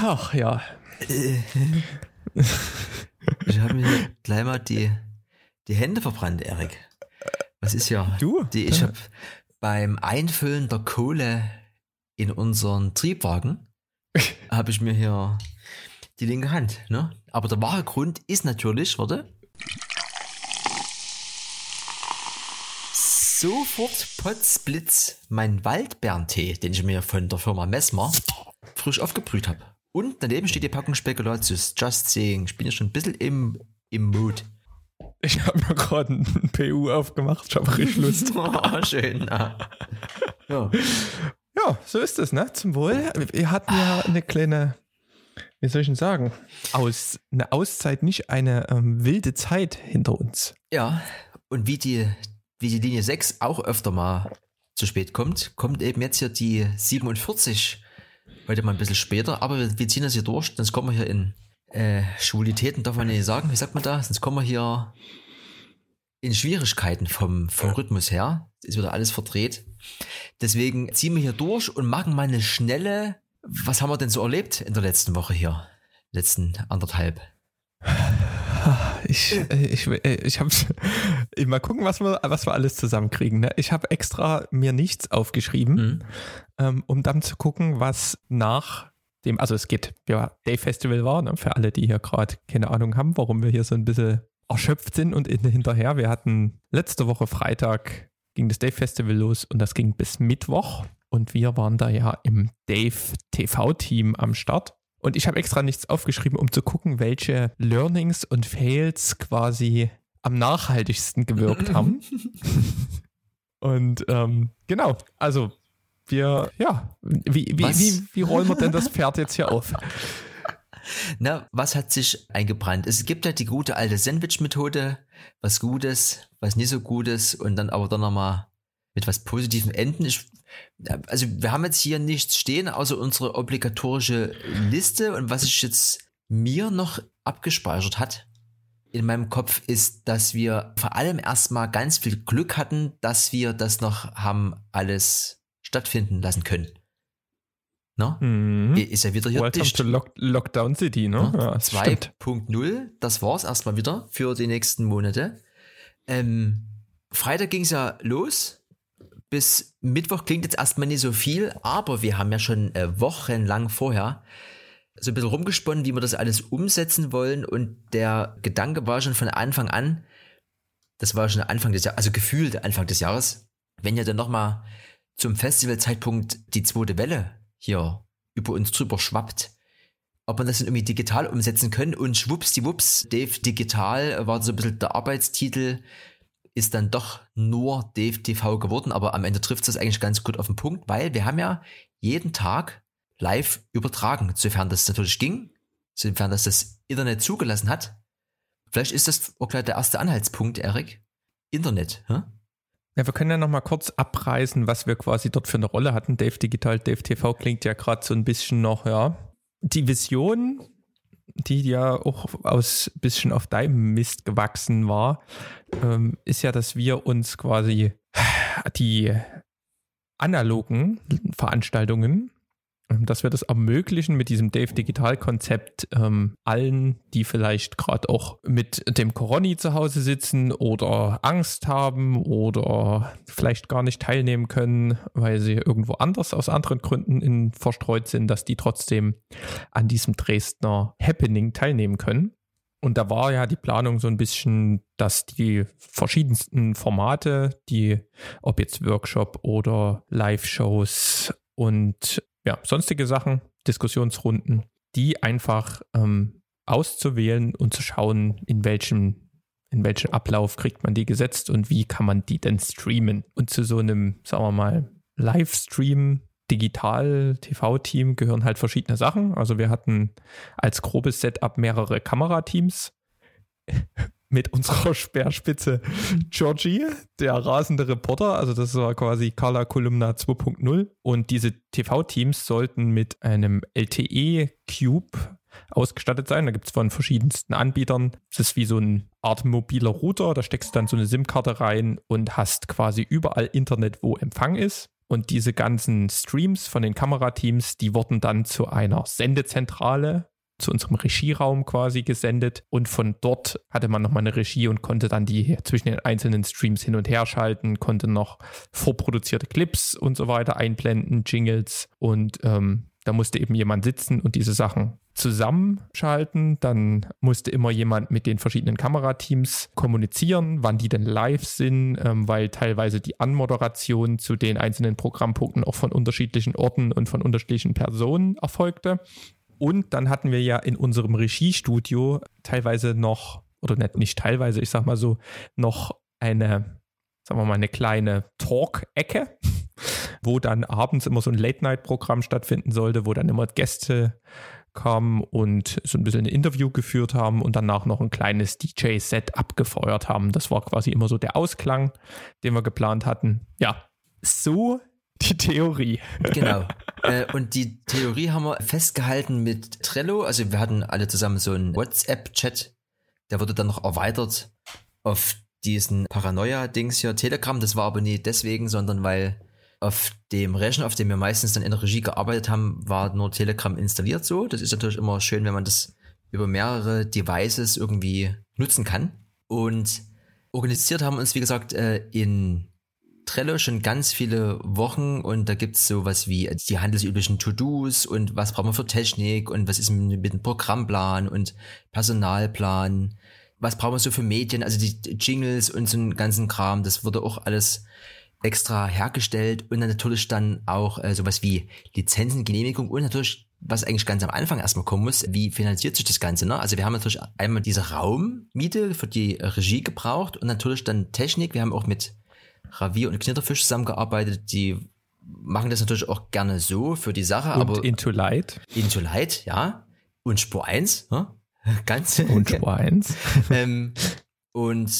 Ach ja. Ich habe mir gleich mal die, die Hände verbrannt, Erik. Was ist ja? Du? Die, ich habe beim Einfüllen der Kohle in unseren Triebwagen habe ich mir hier die linke Hand. Ne? Aber der wahre Grund ist natürlich, warte. Sofort Potzblitz mein Waldbeerntee, den ich mir von der Firma Messmer frisch aufgebrüht habe. Und daneben steht die Packung Spekulatius. Just saying. Ich bin ja schon ein bisschen im, im Mood. Ich habe mir gerade ein PU aufgemacht. Ich habe richtig Lust. oh, schön. Ja. ja. ja, so ist es, ne? Zum Wohl. Wir hatten ja eine kleine, wie soll ich denn sagen, Aus, eine Auszeit, nicht eine ähm, wilde Zeit hinter uns. Ja, und wie die, wie die Linie 6 auch öfter mal zu spät kommt, kommt eben jetzt hier die 47 heute mal ein bisschen später, aber wir, wir ziehen das hier durch, sonst kommen wir hier in äh, Schwulitäten, darf man nicht sagen, wie sagt man da? Sonst kommen wir hier in Schwierigkeiten vom, vom Rhythmus her. Ist wieder alles verdreht. Deswegen ziehen wir hier durch und machen mal eine schnelle, was haben wir denn so erlebt in der letzten Woche hier? Letzten anderthalb. Ich, äh, ich, äh, ich habe mal gucken, was wir, was wir alles zusammenkriegen. Ne? Ich habe extra mir nichts aufgeschrieben, mhm. ähm, um dann zu gucken, was nach dem, also es geht, ja, Day Festival war, ne? für alle, die hier gerade keine Ahnung haben, warum wir hier so ein bisschen erschöpft sind und hinterher. Wir hatten letzte Woche Freitag ging das Dave Festival los und das ging bis Mittwoch und wir waren da ja im Dave TV Team am Start und ich habe extra nichts aufgeschrieben, um zu gucken, welche Learnings und Fails quasi am nachhaltigsten gewirkt haben. und ähm, genau, also wir, ja, wie, wie, wie, wie rollen wir denn das Pferd jetzt hier auf? Na, was hat sich eingebrannt? Es gibt ja die gute alte Sandwich-Methode, was Gutes, was nicht so Gutes und dann aber dann nochmal mit was Positivem enden. Ich also wir haben jetzt hier nichts stehen, außer unsere obligatorische Liste. Und was sich jetzt mir noch abgespeichert hat in meinem Kopf ist, dass wir vor allem erstmal ganz viel Glück hatten, dass wir das noch haben alles stattfinden lassen können. No? Mhm. Ist ja wieder hier Welcome dicht. to Lock Lockdown City, ne? Ja, ja 2.0, das war es erstmal wieder für die nächsten Monate. Ähm, Freitag ging es ja los bis Mittwoch klingt jetzt erstmal nicht so viel, aber wir haben ja schon äh, wochenlang vorher so ein bisschen rumgesponnen, wie wir das alles umsetzen wollen. Und der Gedanke war schon von Anfang an, das war schon Anfang des Jahres, also gefühlt Anfang des Jahres, wenn ja dann nochmal zum Festivalzeitpunkt die zweite Welle hier über uns drüber schwappt, ob man das dann irgendwie digital umsetzen können. Und schwuppsdiwupps, Dave Digital war so ein bisschen der Arbeitstitel ist dann doch nur DFTV geworden, aber am Ende trifft es eigentlich ganz gut auf den Punkt, weil wir haben ja jeden Tag live übertragen, sofern das natürlich ging, sofern das das Internet zugelassen hat. Vielleicht ist das auch gleich der erste Anhaltspunkt, Erik. Internet, hä? Ja, wir können ja nochmal kurz abreißen, was wir quasi dort für eine Rolle hatten. Dave Digital, Dave TV klingt ja gerade so ein bisschen noch, ja. Die Vision die ja auch aus bisschen auf deinem Mist gewachsen war, ähm, ist ja, dass wir uns quasi die analogen Veranstaltungen dass wir das ermöglichen mit diesem Dave Digital Konzept ähm, allen, die vielleicht gerade auch mit dem Coroni zu Hause sitzen oder Angst haben oder vielleicht gar nicht teilnehmen können, weil sie irgendwo anders aus anderen Gründen in, verstreut sind, dass die trotzdem an diesem Dresdner Happening teilnehmen können. Und da war ja die Planung so ein bisschen, dass die verschiedensten Formate, die, ob jetzt Workshop oder Live-Shows und ja, sonstige Sachen, Diskussionsrunden, die einfach ähm, auszuwählen und zu schauen, in welchem, in welchem Ablauf kriegt man die gesetzt und wie kann man die denn streamen. Und zu so einem, sagen wir mal, Livestream, Digital-TV-Team gehören halt verschiedene Sachen. Also wir hatten als grobes Setup mehrere Kamerateams mit unserer Speerspitze Georgie, der rasende Reporter. Also das war quasi Carla Kolumna 2.0. Und diese TV-Teams sollten mit einem LTE-Cube ausgestattet sein. Da gibt es von verschiedensten Anbietern. Das ist wie so eine Art mobiler Router. Da steckst du dann so eine SIM-Karte rein und hast quasi überall Internet, wo Empfang ist. Und diese ganzen Streams von den Kamerateams, die wurden dann zu einer Sendezentrale zu unserem Regieraum quasi gesendet und von dort hatte man nochmal eine Regie und konnte dann die zwischen den einzelnen Streams hin und her schalten, konnte noch vorproduzierte Clips und so weiter einblenden, Jingles und ähm, da musste eben jemand sitzen und diese Sachen zusammenschalten. Dann musste immer jemand mit den verschiedenen Kamerateams kommunizieren, wann die denn live sind, ähm, weil teilweise die Anmoderation zu den einzelnen Programmpunkten auch von unterschiedlichen Orten und von unterschiedlichen Personen erfolgte. Und dann hatten wir ja in unserem Regiestudio teilweise noch, oder nicht, nicht teilweise, ich sag mal so, noch eine, sagen wir mal, eine kleine Talk-Ecke, wo dann abends immer so ein Late-Night-Programm stattfinden sollte, wo dann immer Gäste kamen und so ein bisschen ein Interview geführt haben und danach noch ein kleines DJ-Set abgefeuert haben. Das war quasi immer so der Ausklang, den wir geplant hatten. Ja, so die Theorie. Genau. äh, und die Theorie haben wir festgehalten mit Trello. Also wir hatten alle zusammen so einen WhatsApp-Chat. Der wurde dann noch erweitert auf diesen Paranoia-Dings hier, Telegram. Das war aber nie deswegen, sondern weil auf dem Rechner, auf dem wir meistens dann in der Regie gearbeitet haben, war nur Telegram installiert so. Das ist natürlich immer schön, wenn man das über mehrere Devices irgendwie nutzen kann. Und organisiert haben wir uns, wie gesagt, äh, in Trello schon ganz viele Wochen und da gibt's sowas wie die handelsüblichen To-Dos und was brauchen wir für Technik und was ist mit dem Programmplan und Personalplan, was brauchen wir so für Medien, also die Jingles und so einen ganzen Kram, das wurde auch alles extra hergestellt und dann natürlich dann auch äh, sowas wie Lizenzen, Genehmigung und natürlich was eigentlich ganz am Anfang erstmal kommen muss, wie finanziert sich das Ganze? Ne? Also wir haben natürlich einmal diese Raummiete für die Regie gebraucht und natürlich dann Technik. Wir haben auch mit Ravier und Knitterfisch zusammengearbeitet, die machen das natürlich auch gerne so für die Sache. Und aber Into Light. Into Light, ja. Und Spur 1, ne? ganz. Und Spur 1. ähm, und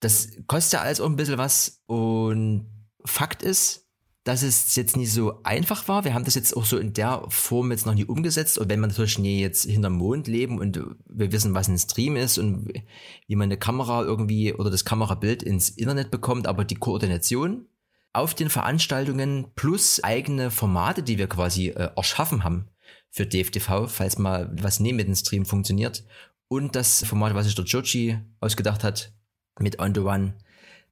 das kostet ja alles auch ein bisschen was. Und Fakt ist, dass es jetzt nicht so einfach war. Wir haben das jetzt auch so in der Form jetzt noch nie umgesetzt. Und wenn man natürlich nie jetzt hinterm Mond leben und wir wissen, was ein Stream ist und wie man eine Kamera irgendwie oder das Kamerabild ins Internet bekommt, aber die Koordination auf den Veranstaltungen plus eigene Formate, die wir quasi äh, erschaffen haben für DFTV, falls mal was neben dem Stream funktioniert. Und das Format, was sich der Joji ausgedacht hat mit On the One,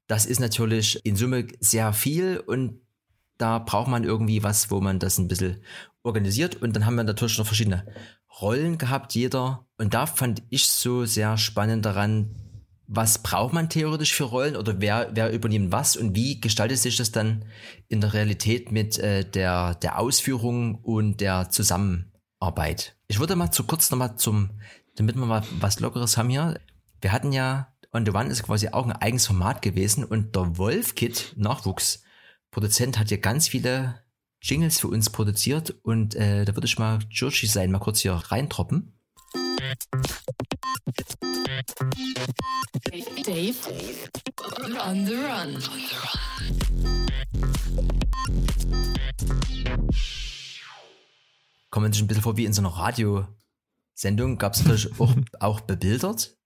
das ist natürlich in Summe sehr viel und da braucht man irgendwie was, wo man das ein bisschen organisiert. Und dann haben wir natürlich noch verschiedene Rollen gehabt, jeder. Und da fand ich so sehr spannend daran, was braucht man theoretisch für Rollen oder wer, wer übernimmt was und wie gestaltet sich das dann in der Realität mit äh, der, der Ausführung und der Zusammenarbeit. Ich würde mal zu kurz nochmal zum, damit wir mal was Lockeres haben hier. Wir hatten ja, On the One ist quasi auch ein eigenes Format gewesen und der Wolf-Kit Nachwuchs Produzent hat ja ganz viele Jingles für uns produziert und äh, da würde ich mal Georgie sein, mal kurz hier reintroppen. Dave, on the run. Kommt man sich ein bisschen vor wie in so einer Radiosendung, gab es natürlich auch, auch bebildert,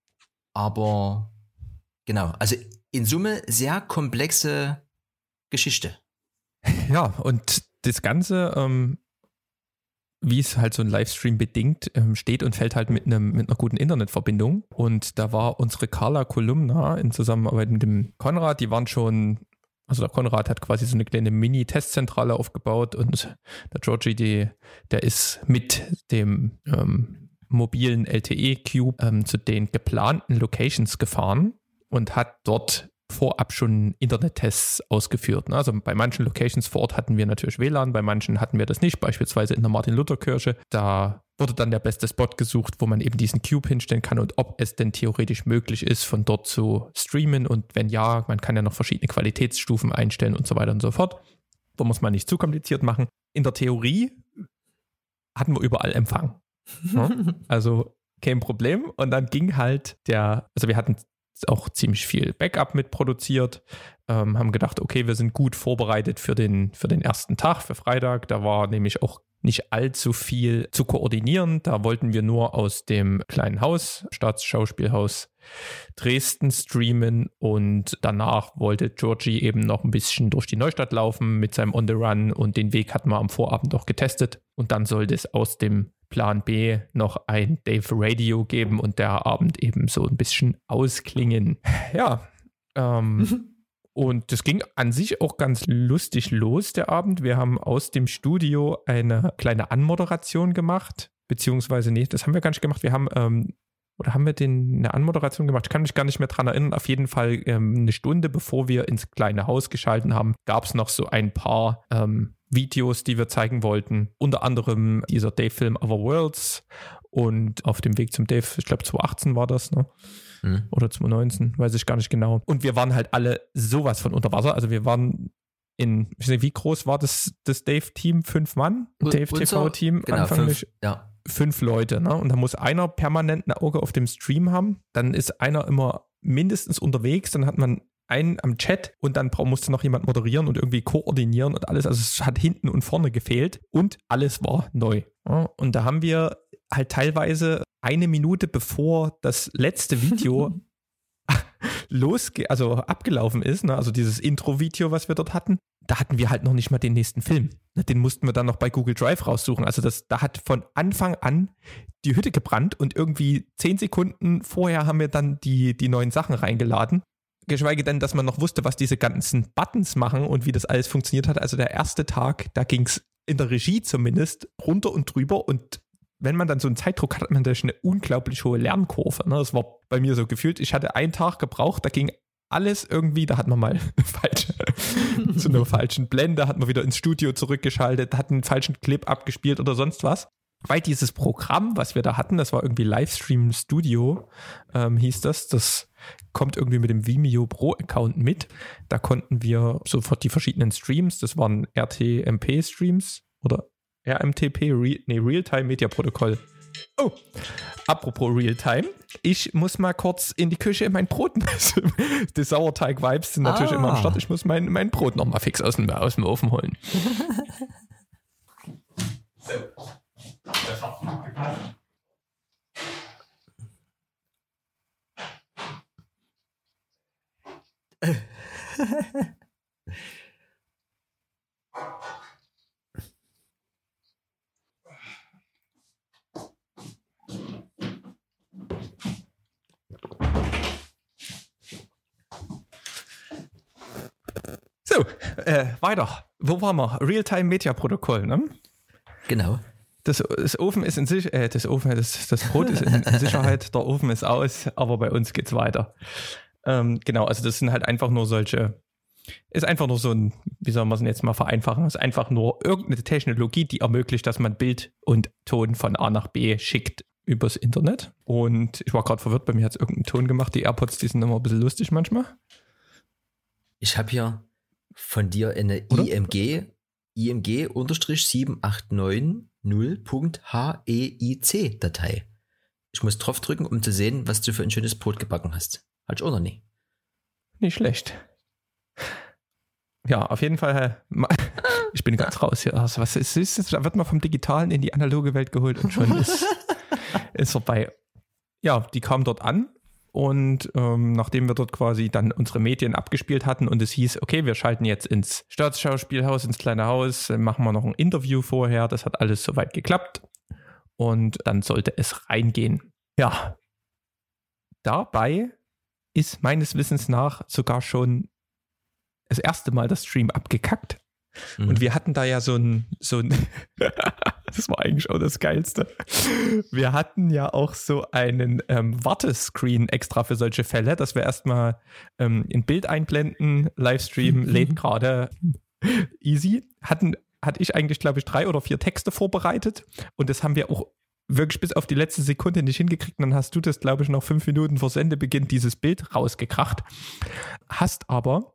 aber genau, also in Summe sehr komplexe Geschichte. Ja, und das Ganze, ähm, wie es halt so ein Livestream bedingt, ähm, steht und fällt halt mit, einem, mit einer guten Internetverbindung. Und da war unsere Carla Kolumna in Zusammenarbeit mit dem Konrad, die waren schon, also der Konrad hat quasi so eine kleine Mini-Testzentrale aufgebaut und der Georgie, die, der ist mit dem ähm, mobilen LTE-Cube ähm, zu den geplanten Locations gefahren und hat dort vorab schon Internet-Tests ausgeführt. Ne? Also bei manchen Locations vor Ort hatten wir natürlich WLAN, bei manchen hatten wir das nicht, beispielsweise in der Martin-Luther-Kirche. Da wurde dann der beste Spot gesucht, wo man eben diesen Cube hinstellen kann und ob es denn theoretisch möglich ist, von dort zu streamen und wenn ja, man kann ja noch verschiedene Qualitätsstufen einstellen und so weiter und so fort. Da muss man nicht zu kompliziert machen. In der Theorie hatten wir überall Empfang. Ne? Also kein Problem. Und dann ging halt der, also wir hatten auch ziemlich viel Backup mitproduziert. Ähm, haben gedacht, okay, wir sind gut vorbereitet für den, für den ersten Tag, für Freitag. Da war nämlich auch nicht allzu viel zu koordinieren. Da wollten wir nur aus dem kleinen Haus, Staatsschauspielhaus, Dresden streamen und danach wollte Georgie eben noch ein bisschen durch die Neustadt laufen mit seinem On the Run und den Weg hatten wir am Vorabend auch getestet und dann sollte es aus dem Plan B noch ein Dave Radio geben und der Abend eben so ein bisschen ausklingen. Ja, ähm, und das ging an sich auch ganz lustig los, der Abend. Wir haben aus dem Studio eine kleine Anmoderation gemacht, beziehungsweise, nee, das haben wir gar nicht gemacht. Wir haben, ähm, oder haben wir den eine Anmoderation gemacht? Ich kann mich gar nicht mehr dran erinnern. Auf jeden Fall ähm, eine Stunde bevor wir ins kleine Haus geschalten haben, gab es noch so ein paar ähm, Videos, die wir zeigen wollten. Unter anderem dieser Dave-Film Other Worlds und auf dem Weg zum Dave, ich glaube 2018 war das, ne? Mhm. Oder 2019, weiß ich gar nicht genau. Und wir waren halt alle sowas von unter Wasser. Also wir waren in, ich weiß nicht, wie groß war das, das Dave-Team? Fünf Mann? Dave-TV-Team? Genau, fünf, ja. fünf Leute, ne? Und da muss einer permanent ein Auge auf dem Stream haben. Dann ist einer immer mindestens unterwegs. Dann hat man einen am Chat und dann musste noch jemand moderieren und irgendwie koordinieren und alles. Also es hat hinten und vorne gefehlt und alles war neu. Und da haben wir halt teilweise eine Minute bevor das letzte Video losge also abgelaufen ist, ne, also dieses Intro-Video, was wir dort hatten, da hatten wir halt noch nicht mal den nächsten Film. Ne, den mussten wir dann noch bei Google Drive raussuchen. Also das, da hat von Anfang an die Hütte gebrannt und irgendwie zehn Sekunden vorher haben wir dann die, die neuen Sachen reingeladen. Geschweige denn, dass man noch wusste, was diese ganzen Buttons machen und wie das alles funktioniert hat. Also der erste Tag, da ging es in der Regie zumindest runter und drüber und wenn man dann so einen Zeitdruck hat, hat man da eine unglaublich hohe Lernkurve. Ne? Das war bei mir so gefühlt. Ich hatte einen Tag gebraucht, da ging alles irgendwie, da hat man mal falsche, zu einer falschen Blende, hat man wieder ins Studio zurückgeschaltet, hat einen falschen Clip abgespielt oder sonst was. Weil dieses Programm, was wir da hatten, das war irgendwie Livestream Studio, ähm, hieß das, das kommt irgendwie mit dem Vimeo Pro Account mit. Da konnten wir sofort die verschiedenen Streams, das waren RTMP Streams oder RMTP, Re nee, Realtime Media Protokoll. Oh, apropos Realtime, ich muss mal kurz in die Küche mein Brot. die Sauerteig-Vibes sind natürlich ah. immer am Start. Ich muss mein, mein Brot nochmal fix aus dem, aus dem Ofen holen. so. Das hat gut gepasst. So, äh, weiter. Wo waren wir? Realtime-Media-Protokoll, ne? Genau. Das, das Ofen ist in sich, äh, das Ofen, das, das Brot ist in, in, Sicherheit, der Ofen ist aus, aber bei uns geht's weiter. Ähm, genau, also das sind halt einfach nur solche, ist einfach nur so ein, wie soll man es jetzt mal vereinfachen, ist einfach nur irgendeine Technologie, die ermöglicht, dass man Bild und Ton von A nach B schickt übers Internet. Und ich war gerade verwirrt, bei mir hat es irgendeinen Ton gemacht. Die AirPods, die sind immer ein bisschen lustig manchmal. Ich habe hier von dir eine Oder? IMG, IMG 7890.heic Datei. Ich muss drauf drücken, um zu sehen, was du für ein schönes Brot gebacken hast. Hat oder nie? Nicht schlecht. Ja, auf jeden Fall. Ich bin ganz raus hier. Also, was ist, ist Da wird man vom Digitalen in die analoge Welt geholt und schon ist, ist vorbei. Ja, die kam dort an und ähm, nachdem wir dort quasi dann unsere Medien abgespielt hatten und es hieß, okay, wir schalten jetzt ins Staatsschauspielhaus, ins kleine Haus, machen wir noch ein Interview vorher, das hat alles soweit geklappt. Und dann sollte es reingehen. Ja. Dabei ist meines Wissens nach sogar schon das erste Mal das Stream abgekackt. Mhm. Und wir hatten da ja so ein, so ein das war eigentlich auch das Geilste. Wir hatten ja auch so einen ähm, Wartescreen extra für solche Fälle, dass wir erstmal ähm, ein Bild einblenden, Livestream mhm. lädt gerade easy. Hatten, hatte ich eigentlich, glaube ich, drei oder vier Texte vorbereitet und das haben wir auch wirklich bis auf die letzte Sekunde nicht hingekriegt. Dann hast du das, glaube ich, noch fünf Minuten vor Sendebeginn dieses Bild rausgekracht. Hast aber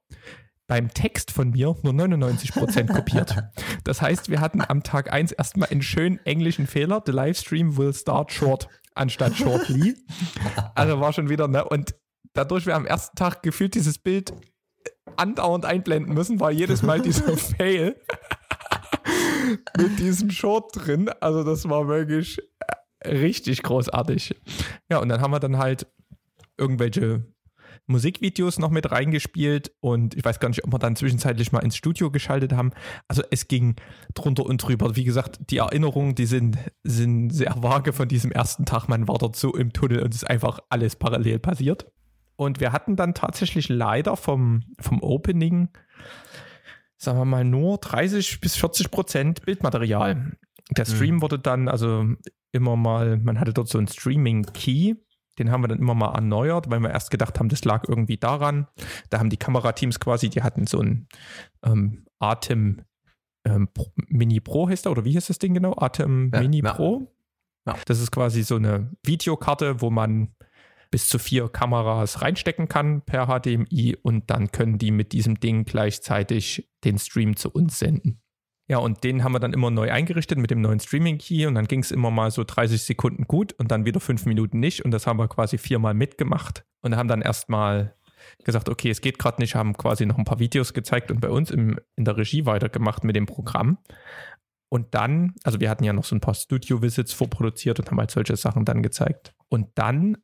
beim Text von mir nur 99% kopiert. Das heißt, wir hatten am Tag 1 erstmal einen schönen englischen Fehler. The Livestream will start short anstatt shortly. Also war schon wieder, ne? Und dadurch wir am ersten Tag gefühlt dieses Bild andauernd einblenden müssen, war jedes Mal dieser Fail mit diesem Short drin. Also das war wirklich richtig großartig. Ja, und dann haben wir dann halt irgendwelche Musikvideos noch mit reingespielt und ich weiß gar nicht, ob wir dann zwischenzeitlich mal ins Studio geschaltet haben. Also es ging drunter und drüber. Wie gesagt, die Erinnerungen, die sind, sind sehr vage von diesem ersten Tag. Man war dort so im Tunnel und es ist einfach alles parallel passiert. Und wir hatten dann tatsächlich leider vom, vom Opening, sagen wir mal, nur 30 bis 40 Prozent Bildmaterial. Der Stream mhm. wurde dann also immer mal, man hatte dort so ein Streaming-Key den haben wir dann immer mal erneuert, weil wir erst gedacht haben, das lag irgendwie daran. Da haben die Kamerateams quasi, die hatten so ein ähm, Atem ähm, Mini Pro heißt der, oder wie heißt das Ding genau? Atem ja, Mini ja. Pro. Ja. Das ist quasi so eine Videokarte, wo man bis zu vier Kameras reinstecken kann per HDMI und dann können die mit diesem Ding gleichzeitig den Stream zu uns senden. Ja, und den haben wir dann immer neu eingerichtet mit dem neuen Streaming-Key und dann ging es immer mal so 30 Sekunden gut und dann wieder fünf Minuten nicht und das haben wir quasi viermal mitgemacht und haben dann erstmal gesagt, okay, es geht gerade nicht, haben quasi noch ein paar Videos gezeigt und bei uns im, in der Regie weitergemacht mit dem Programm. Und dann, also wir hatten ja noch so ein paar Studio-Visits vorproduziert und haben halt solche Sachen dann gezeigt. Und dann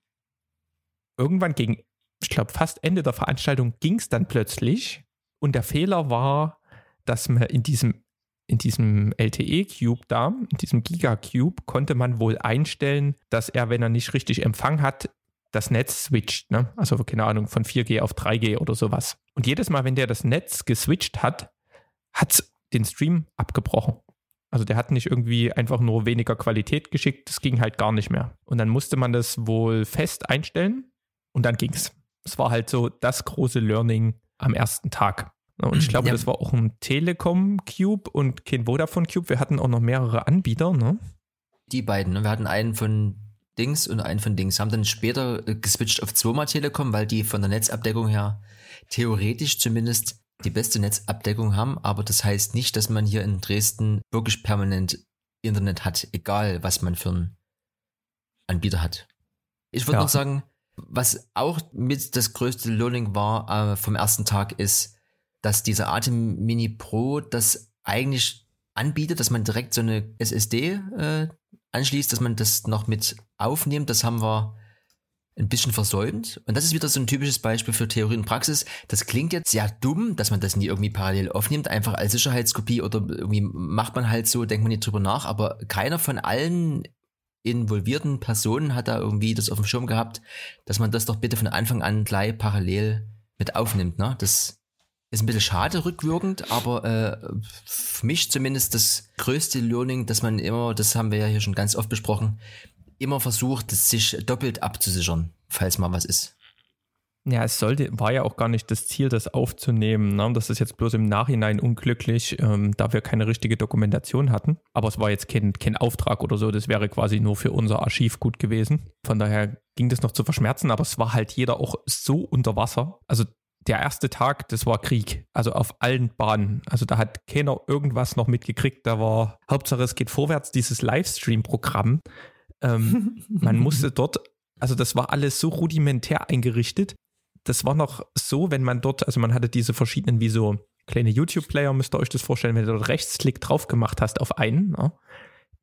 irgendwann gegen, ich glaube, fast Ende der Veranstaltung ging es dann plötzlich und der Fehler war, dass man in diesem in diesem LTE-Cube da, in diesem Giga-Cube, konnte man wohl einstellen, dass er, wenn er nicht richtig Empfang hat, das Netz switcht. Ne? Also, keine Ahnung, von 4G auf 3G oder sowas. Und jedes Mal, wenn der das Netz geswitcht hat, hat es den Stream abgebrochen. Also der hat nicht irgendwie einfach nur weniger Qualität geschickt, das ging halt gar nicht mehr. Und dann musste man das wohl fest einstellen und dann ging es. Es war halt so das große Learning am ersten Tag. Und ich glaube, ja. das war auch ein Telekom Cube und kein Vodafone Cube. Wir hatten auch noch mehrere Anbieter, ne? Die beiden, ne? Wir hatten einen von Dings und einen von Dings. Haben dann später äh, geswitcht auf zweimal Telekom, weil die von der Netzabdeckung her theoretisch zumindest die beste Netzabdeckung haben. Aber das heißt nicht, dass man hier in Dresden wirklich permanent Internet hat, egal was man für einen Anbieter hat. Ich würde ja. noch sagen, was auch mit das größte Learning war äh, vom ersten Tag ist, dass dieser Atem Mini Pro das eigentlich anbietet, dass man direkt so eine SSD äh, anschließt, dass man das noch mit aufnimmt. Das haben wir ein bisschen versäumt. Und das ist wieder so ein typisches Beispiel für Theorie und Praxis. Das klingt jetzt sehr dumm, dass man das nie irgendwie parallel aufnimmt, einfach als Sicherheitskopie oder irgendwie macht man halt so, denkt man nicht drüber nach, aber keiner von allen involvierten Personen hat da irgendwie das auf dem Schirm gehabt, dass man das doch bitte von Anfang an gleich parallel mit aufnimmt. Ne? Das ist ein bisschen schade rückwirkend, aber äh, für mich zumindest das größte Learning, dass man immer, das haben wir ja hier schon ganz oft besprochen, immer versucht, sich doppelt abzusichern, falls mal was ist. Ja, es sollte, war ja auch gar nicht das Ziel, das aufzunehmen. Ne? Das ist jetzt bloß im Nachhinein unglücklich, ähm, da wir keine richtige Dokumentation hatten. Aber es war jetzt kein, kein Auftrag oder so, das wäre quasi nur für unser Archiv gut gewesen. Von daher ging das noch zu verschmerzen, aber es war halt jeder auch so unter Wasser. Also der erste Tag, das war Krieg. Also auf allen Bahnen. Also da hat keiner irgendwas noch mitgekriegt. Da war Hauptsache, es geht vorwärts, dieses Livestream-Programm. Ähm, man musste dort, also das war alles so rudimentär eingerichtet. Das war noch so, wenn man dort, also man hatte diese verschiedenen, wie so kleine YouTube-Player, müsst ihr euch das vorstellen, wenn du dort Rechtsklick drauf gemacht hast auf einen, ja,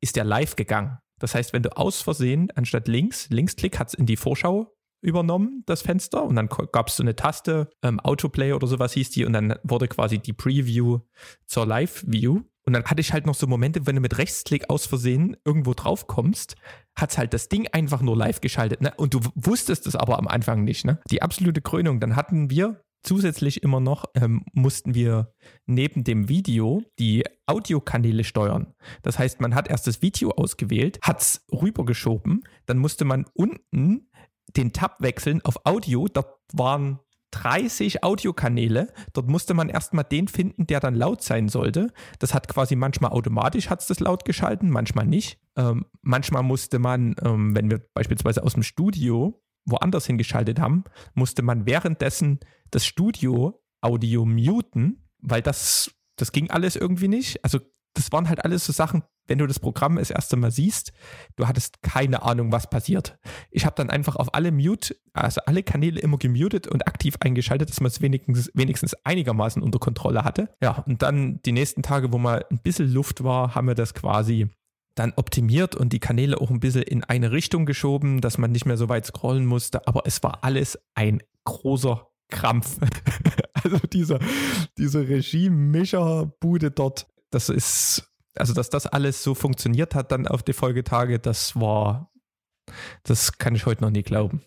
ist der live gegangen. Das heißt, wenn du aus Versehen anstatt links, Linksklick hat es in die Vorschau übernommen, das Fenster. Und dann gab es so eine Taste, ähm, Autoplay oder sowas hieß die. Und dann wurde quasi die Preview zur Live-View. Und dann hatte ich halt noch so Momente, wenn du mit Rechtsklick aus Versehen irgendwo drauf kommst, hat halt das Ding einfach nur live geschaltet. Ne? Und du wusstest es aber am Anfang nicht. Ne? Die absolute Krönung. Dann hatten wir zusätzlich immer noch, ähm, mussten wir neben dem Video die Audiokanäle steuern. Das heißt, man hat erst das Video ausgewählt, hat es rübergeschoben, dann musste man unten den Tab wechseln auf Audio. Dort waren 30 Audiokanäle. Dort musste man erstmal den finden, der dann laut sein sollte. Das hat quasi manchmal automatisch hat's das laut geschalten, manchmal nicht. Ähm, manchmal musste man, ähm, wenn wir beispielsweise aus dem Studio woanders hingeschaltet haben, musste man währenddessen das Studio-Audio muten, weil das, das ging alles irgendwie nicht. Also das waren halt alles so Sachen, wenn du das Programm das erste Mal siehst, du hattest keine Ahnung, was passiert. Ich habe dann einfach auf alle Mute, also alle Kanäle immer gemutet und aktiv eingeschaltet, dass man es wenigstens, wenigstens einigermaßen unter Kontrolle hatte. Ja, und dann die nächsten Tage, wo mal ein bisschen Luft war, haben wir das quasi dann optimiert und die Kanäle auch ein bisschen in eine Richtung geschoben, dass man nicht mehr so weit scrollen musste. Aber es war alles ein großer Krampf. also Regie-Mischer-Bude dort, das ist, also dass das alles so funktioniert hat dann auf die Folgetage, das war, das kann ich heute noch nie glauben.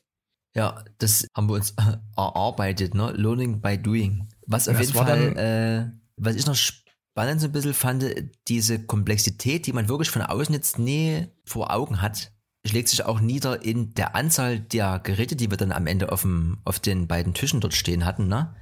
Ja, das haben wir uns erarbeitet, ne? Learning by doing. Was auf das jeden Fall, äh, was ich noch spannend so ein bisschen fand, diese Komplexität, die man wirklich von außen jetzt nie vor Augen hat, schlägt sich auch nieder in der Anzahl der Geräte, die wir dann am Ende auf, dem, auf den beiden Tischen dort stehen hatten, ne?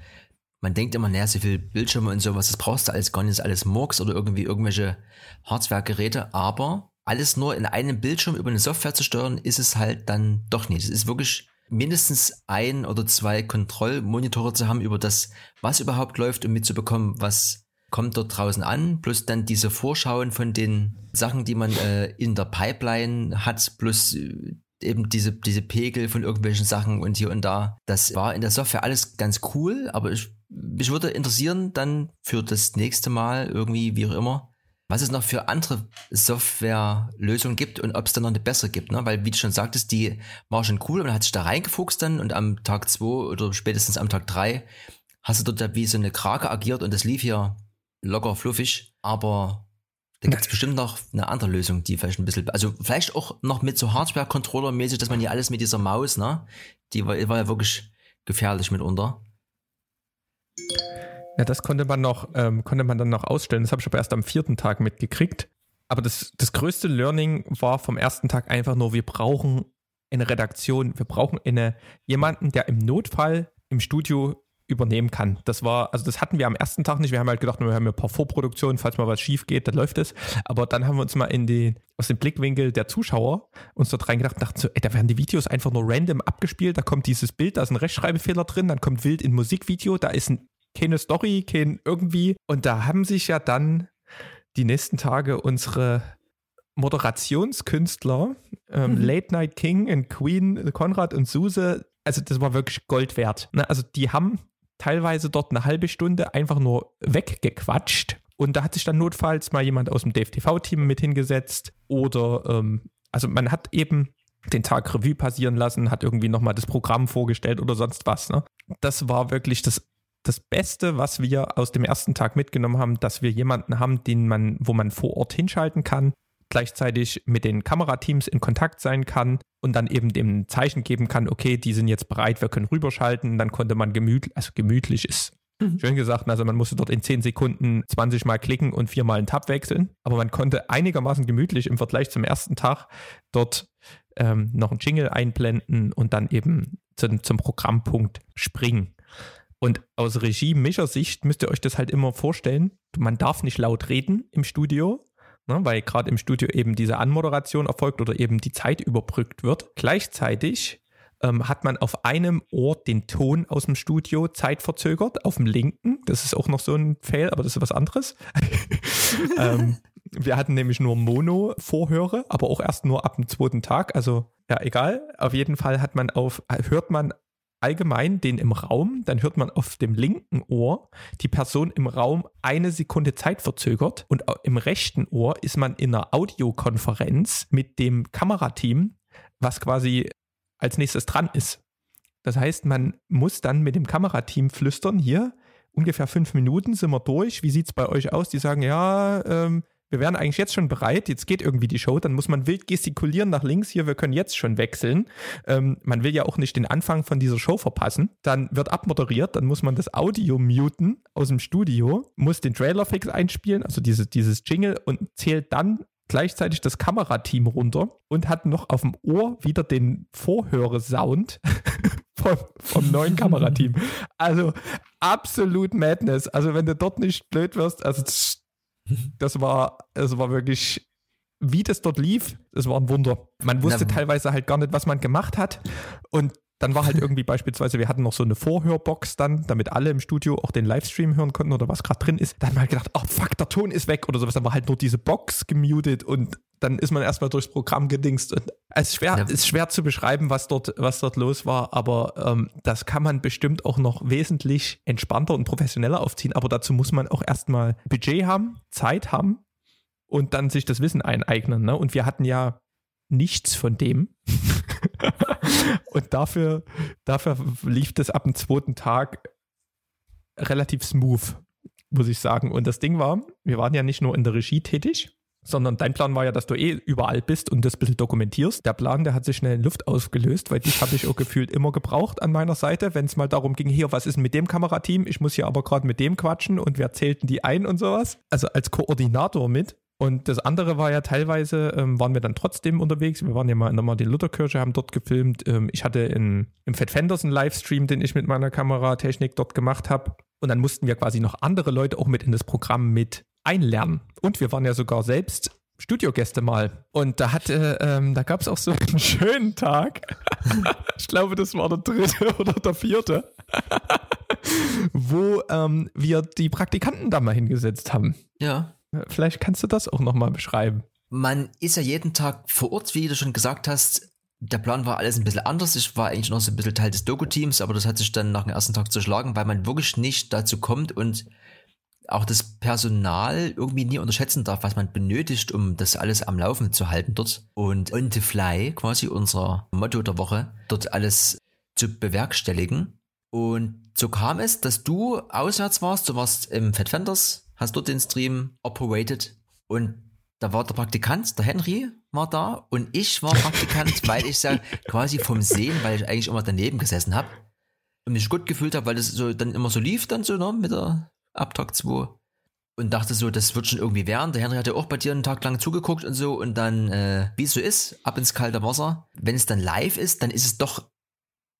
Man denkt immer, naja, so viel Bildschirme und sowas, das brauchst du alles gar nicht, alles Murks oder irgendwie irgendwelche Hardware-Geräte, aber alles nur in einem Bildschirm über eine Software zu steuern, ist es halt dann doch nicht. Es ist wirklich mindestens ein oder zwei Kontrollmonitore zu haben über das, was überhaupt läuft, um mitzubekommen, was kommt dort draußen an, plus dann diese Vorschauen von den Sachen, die man äh, in der Pipeline hat, plus äh, eben diese, diese Pegel von irgendwelchen Sachen und hier und da. Das war in der Software alles ganz cool, aber ich, mich würde interessieren dann für das nächste Mal irgendwie, wie auch immer, was es noch für andere Softwarelösungen gibt und ob es da noch eine bessere gibt, ne? Weil, wie du schon sagtest, die war schon cool, man hat sich da reingefuchst dann und am Tag zwei oder spätestens am Tag drei hast du dort wie so eine Krake agiert und das lief hier locker fluffig, aber da gibt es bestimmt noch eine andere Lösung, die vielleicht ein bisschen, also vielleicht auch noch mit so Hardware-Controller-mäßig, dass man hier alles mit dieser Maus, ne? Die war, war ja wirklich gefährlich mitunter. Ja, das konnte man noch, ähm, konnte man dann noch ausstellen. Das habe ich aber erst am vierten Tag mitgekriegt. Aber das, das größte Learning war vom ersten Tag einfach nur, wir brauchen eine Redaktion, wir brauchen eine, jemanden, der im Notfall im Studio übernehmen kann. Das war, also das hatten wir am ersten Tag nicht. Wir haben halt gedacht, wir haben ein paar Vorproduktionen, falls mal was schief geht, dann läuft es. Aber dann haben wir uns mal in den, aus dem Blickwinkel der Zuschauer uns dort reingedacht und dachten so, ey, da werden die Videos einfach nur random abgespielt. Da kommt dieses Bild, da ist ein Rechtschreibfehler drin, dann kommt wild in Musikvideo, da ist ein keine Story, kein irgendwie. Und da haben sich ja dann die nächsten Tage unsere Moderationskünstler, ähm, mhm. Late Night King und Queen, Konrad und Suse, also das war wirklich Gold wert. Ne? Also die haben teilweise dort eine halbe Stunde einfach nur weggequatscht. Und da hat sich dann notfalls mal jemand aus dem DFTV-Team mit hingesetzt. Oder, ähm, also man hat eben den Tag Revue passieren lassen, hat irgendwie nochmal das Programm vorgestellt oder sonst was. Ne? Das war wirklich das das Beste, was wir aus dem ersten Tag mitgenommen haben, dass wir jemanden haben, den man, wo man vor Ort hinschalten kann, gleichzeitig mit den Kamerateams in Kontakt sein kann und dann eben dem Zeichen geben kann, okay, die sind jetzt bereit, wir können rüberschalten. Dann konnte man gemütlich, also gemütlich ist mhm. schön gesagt, also man musste dort in 10 Sekunden 20 Mal klicken und viermal einen Tab wechseln, aber man konnte einigermaßen gemütlich im Vergleich zum ersten Tag dort ähm, noch einen Jingle einblenden und dann eben zum, zum Programmpunkt springen. Und aus Regie-Mischer-Sicht müsst ihr euch das halt immer vorstellen. Man darf nicht laut reden im Studio, ne, weil gerade im Studio eben diese Anmoderation erfolgt oder eben die Zeit überbrückt wird. Gleichzeitig ähm, hat man auf einem Ohr den Ton aus dem Studio zeitverzögert, auf dem linken. Das ist auch noch so ein Fail, aber das ist was anderes. ähm, wir hatten nämlich nur Mono-Vorhöre, aber auch erst nur ab dem zweiten Tag. Also ja, egal. Auf jeden Fall hat man auf, hört man allgemein den im Raum, dann hört man auf dem linken Ohr die Person im Raum eine Sekunde Zeit verzögert und im rechten Ohr ist man in einer Audiokonferenz mit dem Kamerateam, was quasi als nächstes dran ist. Das heißt, man muss dann mit dem Kamerateam flüstern, hier, ungefähr fünf Minuten sind wir durch, wie sieht es bei euch aus? Die sagen, ja, ähm, wir wären eigentlich jetzt schon bereit, jetzt geht irgendwie die Show, dann muss man wild gestikulieren nach links hier, wir können jetzt schon wechseln. Ähm, man will ja auch nicht den Anfang von dieser Show verpassen. Dann wird abmoderiert, dann muss man das Audio muten aus dem Studio, muss den Trailer-Fix einspielen, also diese, dieses Jingle und zählt dann gleichzeitig das Kamerateam runter und hat noch auf dem Ohr wieder den Vorhöre-Sound vom, vom neuen Kamerateam. Also absolut Madness. Also wenn du dort nicht blöd wirst, also das war, es war wirklich, wie das dort lief, es war ein Wunder. Man wusste Na, teilweise halt gar nicht, was man gemacht hat. Und dann war halt irgendwie beispielsweise, wir hatten noch so eine Vorhörbox dann, damit alle im Studio auch den Livestream hören konnten oder was gerade drin ist. Dann haben wir halt gedacht, oh fuck, der Ton ist weg oder sowas. Dann war halt nur diese Box gemutet und dann ist man erstmal durchs Programm gedingst. Und es ist schwer, ja. ist schwer zu beschreiben, was dort, was dort los war, aber ähm, das kann man bestimmt auch noch wesentlich entspannter und professioneller aufziehen. Aber dazu muss man auch erstmal Budget haben, Zeit haben und dann sich das Wissen eineignen. Ne? Und wir hatten ja nichts von dem. und dafür, dafür lief das ab dem zweiten Tag relativ smooth, muss ich sagen. Und das Ding war, wir waren ja nicht nur in der Regie tätig, sondern dein Plan war ja, dass du eh überall bist und das ein bisschen dokumentierst. Der Plan, der hat sich schnell in Luft ausgelöst, weil dich habe ich auch gefühlt immer gebraucht an meiner Seite, wenn es mal darum ging, hier, was ist mit dem Kamerateam? Ich muss hier aber gerade mit dem quatschen und wer zählten die ein und sowas. Also als Koordinator mit. Und das andere war ja teilweise, ähm, waren wir dann trotzdem unterwegs. Wir waren ja mal in der Martin-Luther-Kirche, haben dort gefilmt. Ähm, ich hatte in, im Fat Fenders einen Livestream, den ich mit meiner Kameratechnik dort gemacht habe. Und dann mussten wir quasi noch andere Leute auch mit in das Programm mit einlernen. Und wir waren ja sogar selbst Studiogäste mal. Und da hatte, ähm, da gab es auch so einen schönen Tag. ich glaube, das war der dritte oder der vierte. wo ähm, wir die Praktikanten da mal hingesetzt haben. Ja. Vielleicht kannst du das auch nochmal beschreiben. Man ist ja jeden Tag vor Ort, wie du schon gesagt hast. Der Plan war alles ein bisschen anders. Ich war eigentlich noch so ein bisschen Teil des Doku-Teams, aber das hat sich dann nach dem ersten Tag zerschlagen, weil man wirklich nicht dazu kommt und auch das Personal irgendwie nie unterschätzen darf, was man benötigt, um das alles am Laufen zu halten dort. Und on the fly, quasi unser Motto der Woche, dort alles zu bewerkstelligen. Und so kam es, dass du auswärts warst, du warst im Fat Fenders, hast dort den Stream operated und da war der Praktikant, der Henry war da und ich war Praktikant, weil ich ja quasi vom Sehen, weil ich eigentlich immer daneben gesessen habe und mich gut gefühlt habe, weil das so dann immer so lief dann so, ne, mit der ab Tag 2 und dachte so, das wird schon irgendwie werden. Der Henry hat ja auch bei dir einen Tag lang zugeguckt und so und dann, äh, wie es so ist, ab ins kalte Wasser. Wenn es dann live ist, dann ist es doch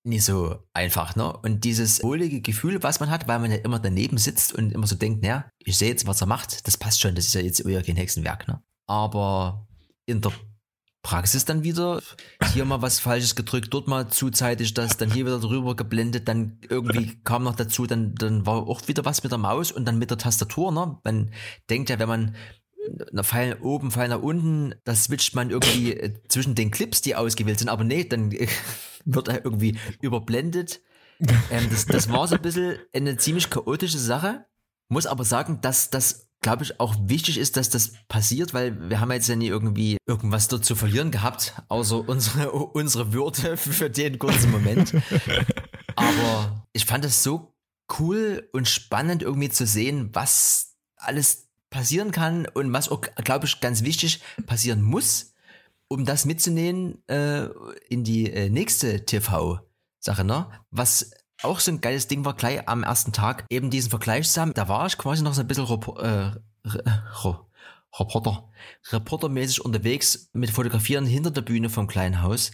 nicht so einfach, ne? Und dieses wohlige Gefühl, was man hat, weil man ja immer daneben sitzt und immer so denkt, naja, ich sehe jetzt, was er macht, das passt schon, das ist ja jetzt eher kein Hexenwerk, ne? Aber in der Praxis dann wieder, hier mal was Falsches gedrückt, dort mal zuzeitig das, dann hier wieder drüber geblendet, dann irgendwie kam noch dazu, dann, dann war auch wieder was mit der Maus und dann mit der Tastatur, ne? Man denkt ja, wenn man eine Pfeil oben, Pfeil nach unten, das switcht man irgendwie äh, zwischen den Clips, die ausgewählt sind, aber nee, dann wird er irgendwie überblendet. Ähm, das, das war so ein bisschen eine ziemlich chaotische Sache. Muss aber sagen, dass das glaube ich, auch wichtig ist, dass das passiert, weil wir haben jetzt ja nie irgendwie irgendwas dort zu verlieren gehabt, außer unsere, unsere Würde für den kurzen Moment. Aber ich fand es so cool und spannend irgendwie zu sehen, was alles passieren kann und was auch, glaube ich, ganz wichtig passieren muss, um das mitzunehmen äh, in die äh, nächste TV-Sache, ne? Was auch so ein geiles Ding war gleich am ersten Tag eben diesen Vergleich zusammen. Da war ich quasi noch so ein bisschen äh, Reporter, reportermäßig unterwegs mit Fotografieren hinter der Bühne vom kleinen Haus.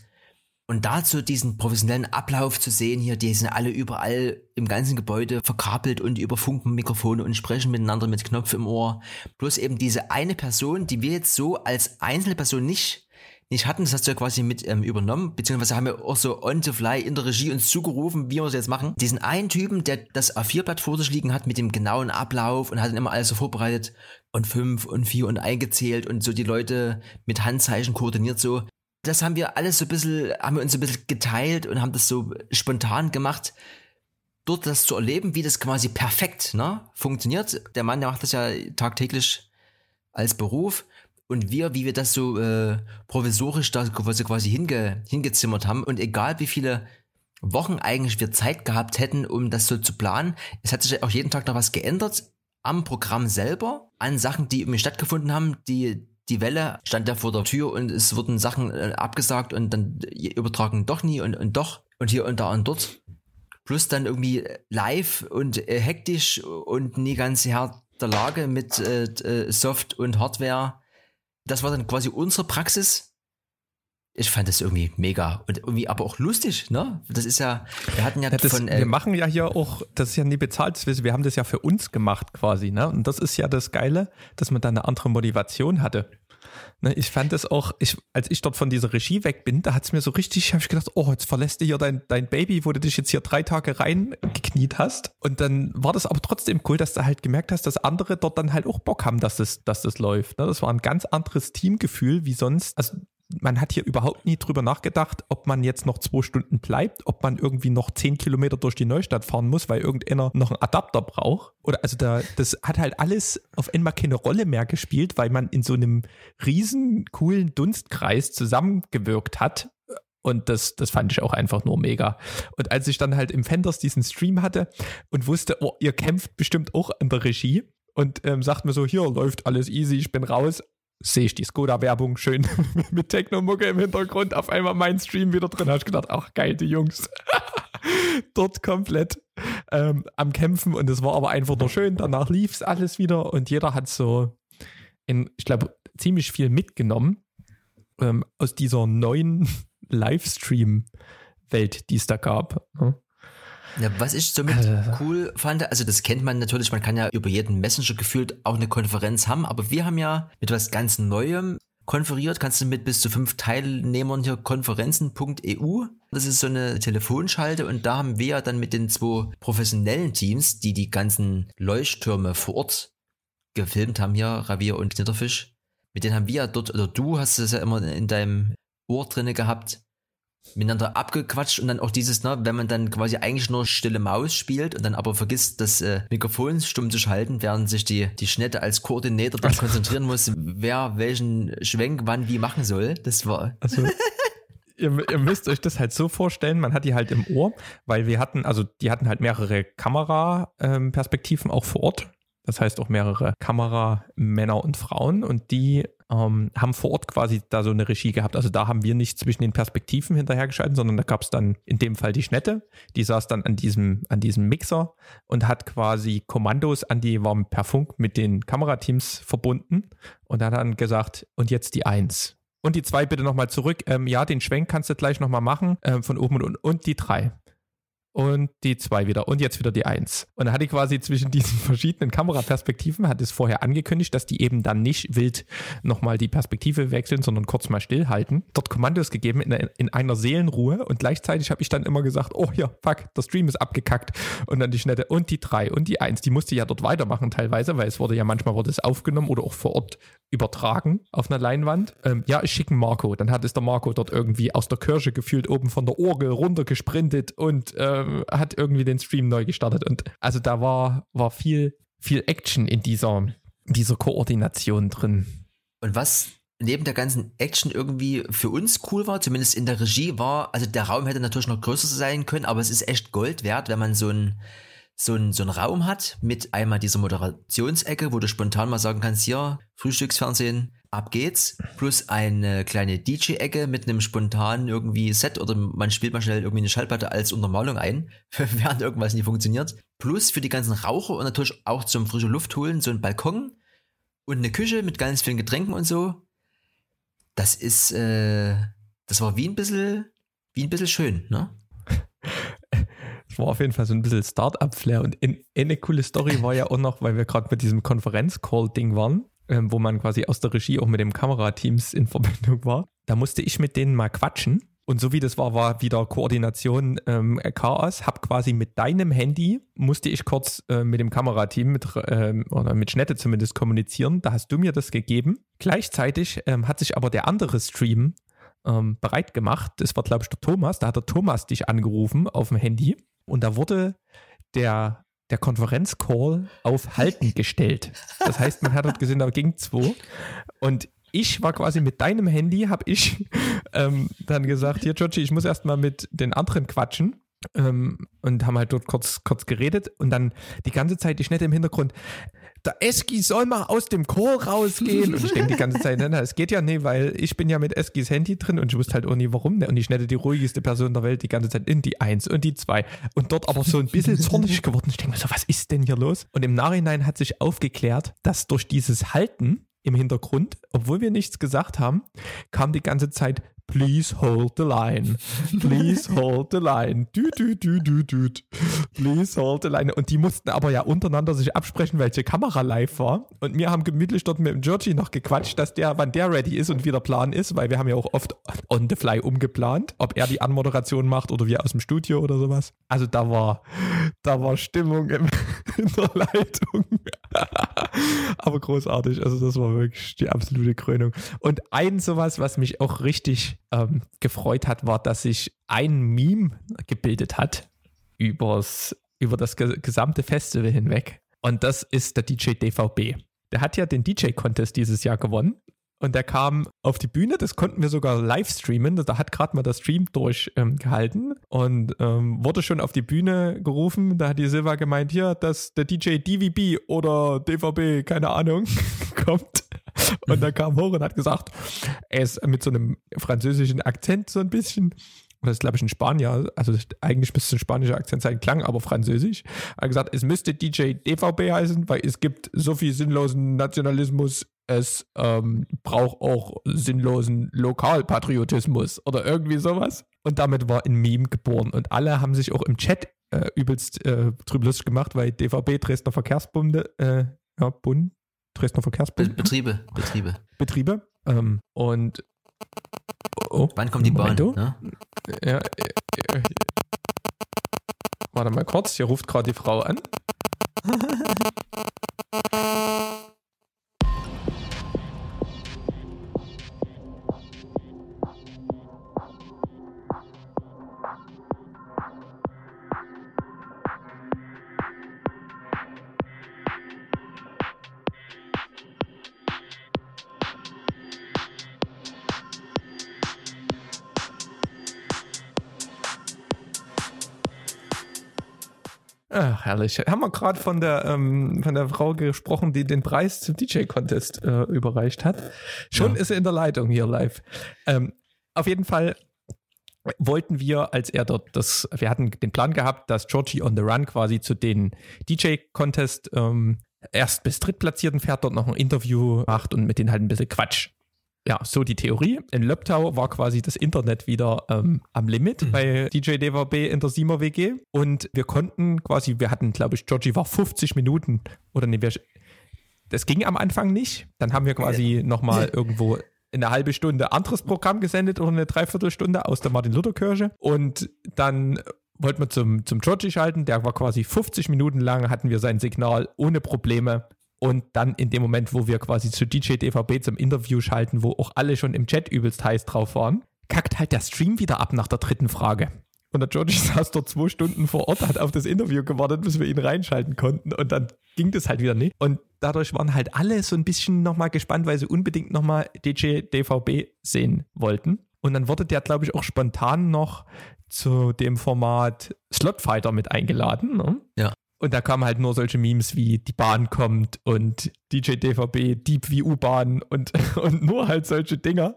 Und dazu diesen professionellen Ablauf zu sehen hier, die sind alle überall im ganzen Gebäude verkabelt und über Funkenmikrofone und sprechen miteinander mit Knopf im Ohr. Bloß eben diese eine Person, die wir jetzt so als einzelne Person nicht nicht hatten. Das hast du ja quasi mit ähm, übernommen, beziehungsweise haben wir auch so on the fly in der Regie uns zugerufen, wie wir es jetzt machen. Diesen einen Typen, der das A4-Blatt vor sich liegen hat mit dem genauen Ablauf und hat dann immer alles so vorbereitet und fünf und vier und eingezählt und so die Leute mit Handzeichen koordiniert so. Das haben wir alles so ein bisschen, haben wir uns so ein bisschen geteilt und haben das so spontan gemacht dort das zu erleben, wie das quasi perfekt ne, funktioniert. Der Mann, der macht das ja tagtäglich als Beruf und wir, wie wir das so äh, provisorisch da quasi hinge, hingezimmert haben und egal wie viele Wochen eigentlich wir Zeit gehabt hätten, um das so zu planen, es hat sich auch jeden Tag noch was geändert am Programm selber, an Sachen, die irgendwie stattgefunden haben, die die Welle stand da vor der Tür und es wurden Sachen äh, abgesagt und dann übertragen doch nie und, und doch und hier und da und dort. Plus dann irgendwie live und äh, hektisch und nie ganz Herr der Lage mit äh, äh Soft und Hardware das war dann quasi unsere Praxis. Ich fand das irgendwie mega und irgendwie aber auch lustig, ne? Das ist ja, wir hatten ja, ja das, von. Äh, wir machen ja hier auch, das ist ja nie bezahlt, wir haben das ja für uns gemacht quasi, ne? Und das ist ja das Geile, dass man da eine andere Motivation hatte. Ne, ich fand es auch, ich, als ich dort von dieser Regie weg bin, da hat es mir so richtig, habe ich gedacht, oh, jetzt verlässt du hier dein, dein Baby, wo du dich jetzt hier drei Tage reingekniet hast. Und dann war das aber trotzdem cool, dass du halt gemerkt hast, dass andere dort dann halt auch Bock haben, dass das, dass das läuft. Ne? Das war ein ganz anderes Teamgefühl wie sonst. Also man hat hier überhaupt nie drüber nachgedacht, ob man jetzt noch zwei Stunden bleibt, ob man irgendwie noch zehn Kilometer durch die Neustadt fahren muss, weil irgendeiner noch einen Adapter braucht. Oder also da, das hat halt alles auf einmal keine Rolle mehr gespielt, weil man in so einem riesen coolen Dunstkreis zusammengewirkt hat. Und das, das fand ich auch einfach nur mega. Und als ich dann halt im Fenders diesen Stream hatte und wusste, oh, ihr kämpft bestimmt auch an der Regie und ähm, sagt mir so, hier läuft alles easy, ich bin raus, sehe ich die Skoda-Werbung schön mit Technomucke im Hintergrund, auf einmal mein Stream wieder drin. habe ich gedacht, ach geil, die Jungs. Dort komplett ähm, am Kämpfen und es war aber einfach nur schön. Danach lief es alles wieder und jeder hat so, in, ich glaube, ziemlich viel mitgenommen ähm, aus dieser neuen Livestream-Welt, die es da gab. Ne? Ja, was ich somit äh. cool fand, also das kennt man natürlich, man kann ja über jeden Messenger gefühlt auch eine Konferenz haben, aber wir haben ja mit was ganz Neuem konferiert, kannst du mit bis zu fünf Teilnehmern hier konferenzen.eu, das ist so eine Telefonschalte und da haben wir ja dann mit den zwei professionellen Teams, die die ganzen Leuchttürme vor Ort gefilmt haben hier, Ravier und Knitterfisch, mit denen haben wir ja dort, oder du hast es ja immer in deinem Ohr drinne gehabt, miteinander abgequatscht und dann auch dieses, ne, wenn man dann quasi eigentlich nur stille Maus spielt und dann aber vergisst, das äh, Mikrofon stumm zu schalten, während sich die, die Schnette als Koordinator dann konzentrieren muss, wer welchen Schwenk wann wie machen soll. Das war. Also, ihr, ihr müsst euch das halt so vorstellen, man hat die halt im Ohr, weil wir hatten, also die hatten halt mehrere Kameraperspektiven ähm, auch vor Ort. Das heißt auch mehrere Kameramänner und Frauen und die ähm, haben vor Ort quasi da so eine Regie gehabt. Also da haben wir nicht zwischen den Perspektiven hinterhergeschalten, sondern da gab es dann in dem Fall die Schnette. Die saß dann an diesem, an diesem Mixer und hat quasi Kommandos an die, waren per Funk mit den Kamerateams verbunden und hat dann gesagt, und jetzt die Eins. Und die zwei bitte nochmal zurück. Ähm, ja, den Schwenk kannst du gleich nochmal machen, ähm, von oben und unten. Und die drei und die 2 wieder und jetzt wieder die 1. Und dann hatte ich quasi zwischen diesen verschiedenen Kameraperspektiven, hat es vorher angekündigt, dass die eben dann nicht wild nochmal die Perspektive wechseln, sondern kurz mal stillhalten. Dort Kommandos gegeben in, in einer Seelenruhe und gleichzeitig habe ich dann immer gesagt, oh ja, fuck, der Stream ist abgekackt und dann die Schnette und die 3 und die 1. Die musste ja dort weitermachen teilweise, weil es wurde ja manchmal wurde es aufgenommen oder auch vor Ort übertragen auf einer Leinwand. Ähm, ja, ich schicke Marco. Dann hat es der Marco dort irgendwie aus der Kirche gefühlt oben von der Orgel runtergesprintet und ähm, ähm, hat irgendwie den Stream neu gestartet. Und also da war, war viel, viel Action in dieser, dieser Koordination drin. Und was neben der ganzen Action irgendwie für uns cool war, zumindest in der Regie, war, also der Raum hätte natürlich noch größer sein können, aber es ist echt Gold wert, wenn man so ein so ein, so ein Raum hat mit einmal dieser Moderationsecke, wo du spontan mal sagen kannst, hier, Frühstücksfernsehen, ab geht's, plus eine kleine DJ-Ecke mit einem spontanen irgendwie Set oder man spielt mal schnell irgendwie eine Schallplatte als Untermalung ein, während irgendwas nicht funktioniert. Plus für die ganzen Raucher und natürlich auch zum frische Luft holen so ein Balkon und eine Küche mit ganz vielen Getränken und so. Das ist, äh, das war wie ein bisschen, wie ein bisschen schön, ne? War auf jeden Fall so ein bisschen Start-up-Flair und in, eine coole Story war ja auch noch, weil wir gerade mit diesem Konferenz-Call-Ding waren ähm, wo man quasi aus der Regie auch mit dem Kamerateams in Verbindung war. Da musste ich mit denen mal quatschen. Und so wie das war, war wieder Koordination ähm, Chaos. Hab quasi mit deinem Handy, musste ich kurz äh, mit dem Kamerateam, mit, ähm, oder mit Schnette zumindest kommunizieren. Da hast du mir das gegeben. Gleichzeitig ähm, hat sich aber der andere Stream ähm, bereit gemacht. Das war, glaube ich, der Thomas. Da hat der Thomas dich angerufen auf dem Handy. Und da wurde der der Konferenzcall auf Halten gestellt. Das heißt, man hat dort gesehen, da ging zwei. Und ich war quasi mit deinem Handy, habe ich ähm, dann gesagt, hier, Georgie, ich muss erstmal mit den anderen quatschen. Ähm, und haben halt dort kurz, kurz geredet und dann die ganze Zeit die Schnette im Hintergrund der Eski soll mal aus dem Chor rausgehen. Und ich denke die ganze Zeit, es geht ja nicht, weil ich bin ja mit Eskis Handy drin und ich wusste halt auch nie warum. Ne? Und ich nette die ruhigste Person der Welt die ganze Zeit in die Eins und die Zwei. Und dort aber so ein bisschen zornig geworden. Ich denke mir so, was ist denn hier los? Und im Nachhinein hat sich aufgeklärt, dass durch dieses Halten im Hintergrund, obwohl wir nichts gesagt haben, kam die ganze Zeit Please hold the line. Please hold the line. Du, du, du, du, du. Please hold the line. Und die mussten aber ja untereinander sich absprechen, welche Kamera live war. Und wir haben gemütlich dort mit dem Georgie noch gequatscht, dass der, wann der ready ist und wie der Plan ist, weil wir haben ja auch oft on the fly umgeplant, ob er die Anmoderation macht oder wir aus dem Studio oder sowas. Also da war, da war Stimmung im, in der Leitung. Aber großartig. Also das war wirklich die absolute Krönung. Und ein sowas, was mich auch richtig ähm, gefreut hat, war, dass sich ein Meme gebildet hat übers, über das gesamte Festival hinweg. Und das ist der DJ DVB. Der hat ja den DJ-Contest dieses Jahr gewonnen. Und der kam auf die Bühne, das konnten wir sogar live streamen. Da hat gerade mal der Stream durchgehalten ähm, und ähm, wurde schon auf die Bühne gerufen. Da hat die Silva gemeint, hier, dass der DJ DVB oder DVB, keine Ahnung, kommt. Und dann kam hoch und hat gesagt, er ist mit so einem französischen Akzent so ein bisschen das ist, glaube ich, ein Spanier, also eigentlich müsste ein spanischer Akzent sein, klang aber französisch. Hat gesagt, es müsste DJ DVB heißen, weil es gibt so viel sinnlosen Nationalismus, es ähm, braucht auch sinnlosen Lokalpatriotismus oder irgendwie sowas. Und damit war ein Meme geboren. Und alle haben sich auch im Chat äh, übelst äh, drüber lustig gemacht, weil DVB, Dresdner Verkehrsbunde, äh, ja, Bund, Dresdner Verkehrsbund. Betriebe, Betriebe. Betriebe. Ähm, und Oh, Wann kommt die Bahn? Ne? Ja, äh, äh, warte mal kurz, hier ruft gerade die Frau an. Herrlich. Haben wir gerade von der ähm, von der Frau gesprochen, die den Preis zum DJ-Contest äh, überreicht hat. Schon ja. ist er in der Leitung hier live. Ähm, auf jeden Fall wollten wir, als er dort das, wir hatten den Plan gehabt, dass Georgie on the Run quasi zu den DJ-Contest ähm, erst bis Drittplatzierten fährt, dort noch ein Interview macht und mit denen halt ein bisschen Quatsch ja, so die Theorie. In Löbtau war quasi das Internet wieder ähm, am Limit mhm. bei DJ DVB in der Siemer WG. Und wir konnten quasi, wir hatten, glaube ich, Georgie war 50 Minuten oder nee, wir, das ging am Anfang nicht. Dann haben wir quasi nochmal irgendwo eine halbe Stunde anderes Programm gesendet oder eine Dreiviertelstunde aus der Martin-Luther-Kirche. Und dann wollten wir zum, zum Georgie schalten. Der war quasi 50 Minuten lang, hatten wir sein Signal ohne Probleme. Und dann in dem Moment, wo wir quasi zu DJ DVB zum Interview schalten, wo auch alle schon im Chat übelst heiß drauf waren, kackt halt der Stream wieder ab nach der dritten Frage. Und der Georgie saß dort zwei Stunden vor Ort, hat auf das Interview gewartet, bis wir ihn reinschalten konnten. Und dann ging das halt wieder nicht. Und dadurch waren halt alle so ein bisschen nochmal gespannt, weil sie unbedingt nochmal DJ DVB sehen wollten. Und dann wurde der, glaube ich, auch spontan noch zu dem Format Slotfighter mit eingeladen. Ne? Ja. Und da kamen halt nur solche Memes wie die Bahn kommt und DJ DVB, Deep wie U-Bahn und, und nur halt solche Dinger.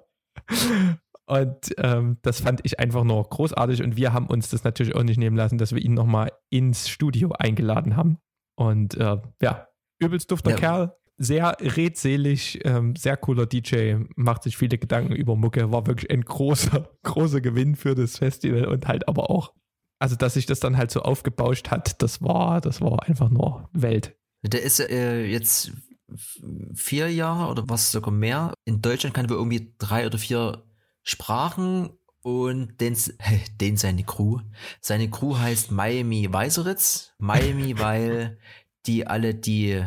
Und ähm, das fand ich einfach nur großartig und wir haben uns das natürlich auch nicht nehmen lassen, dass wir ihn nochmal ins Studio eingeladen haben. Und äh, ja, übelst dufter ja. Kerl, sehr redselig, ähm, sehr cooler DJ, macht sich viele Gedanken über Mucke, war wirklich ein großer, großer Gewinn für das Festival und halt aber auch also dass sich das dann halt so aufgebauscht hat, das war, das war einfach nur Welt. Der ist äh, jetzt vier Jahre oder was sogar mehr. In Deutschland kann er irgendwie drei oder vier Sprachen und den, den seine Crew. Seine Crew heißt Miami Weiseritz. Miami, weil die alle die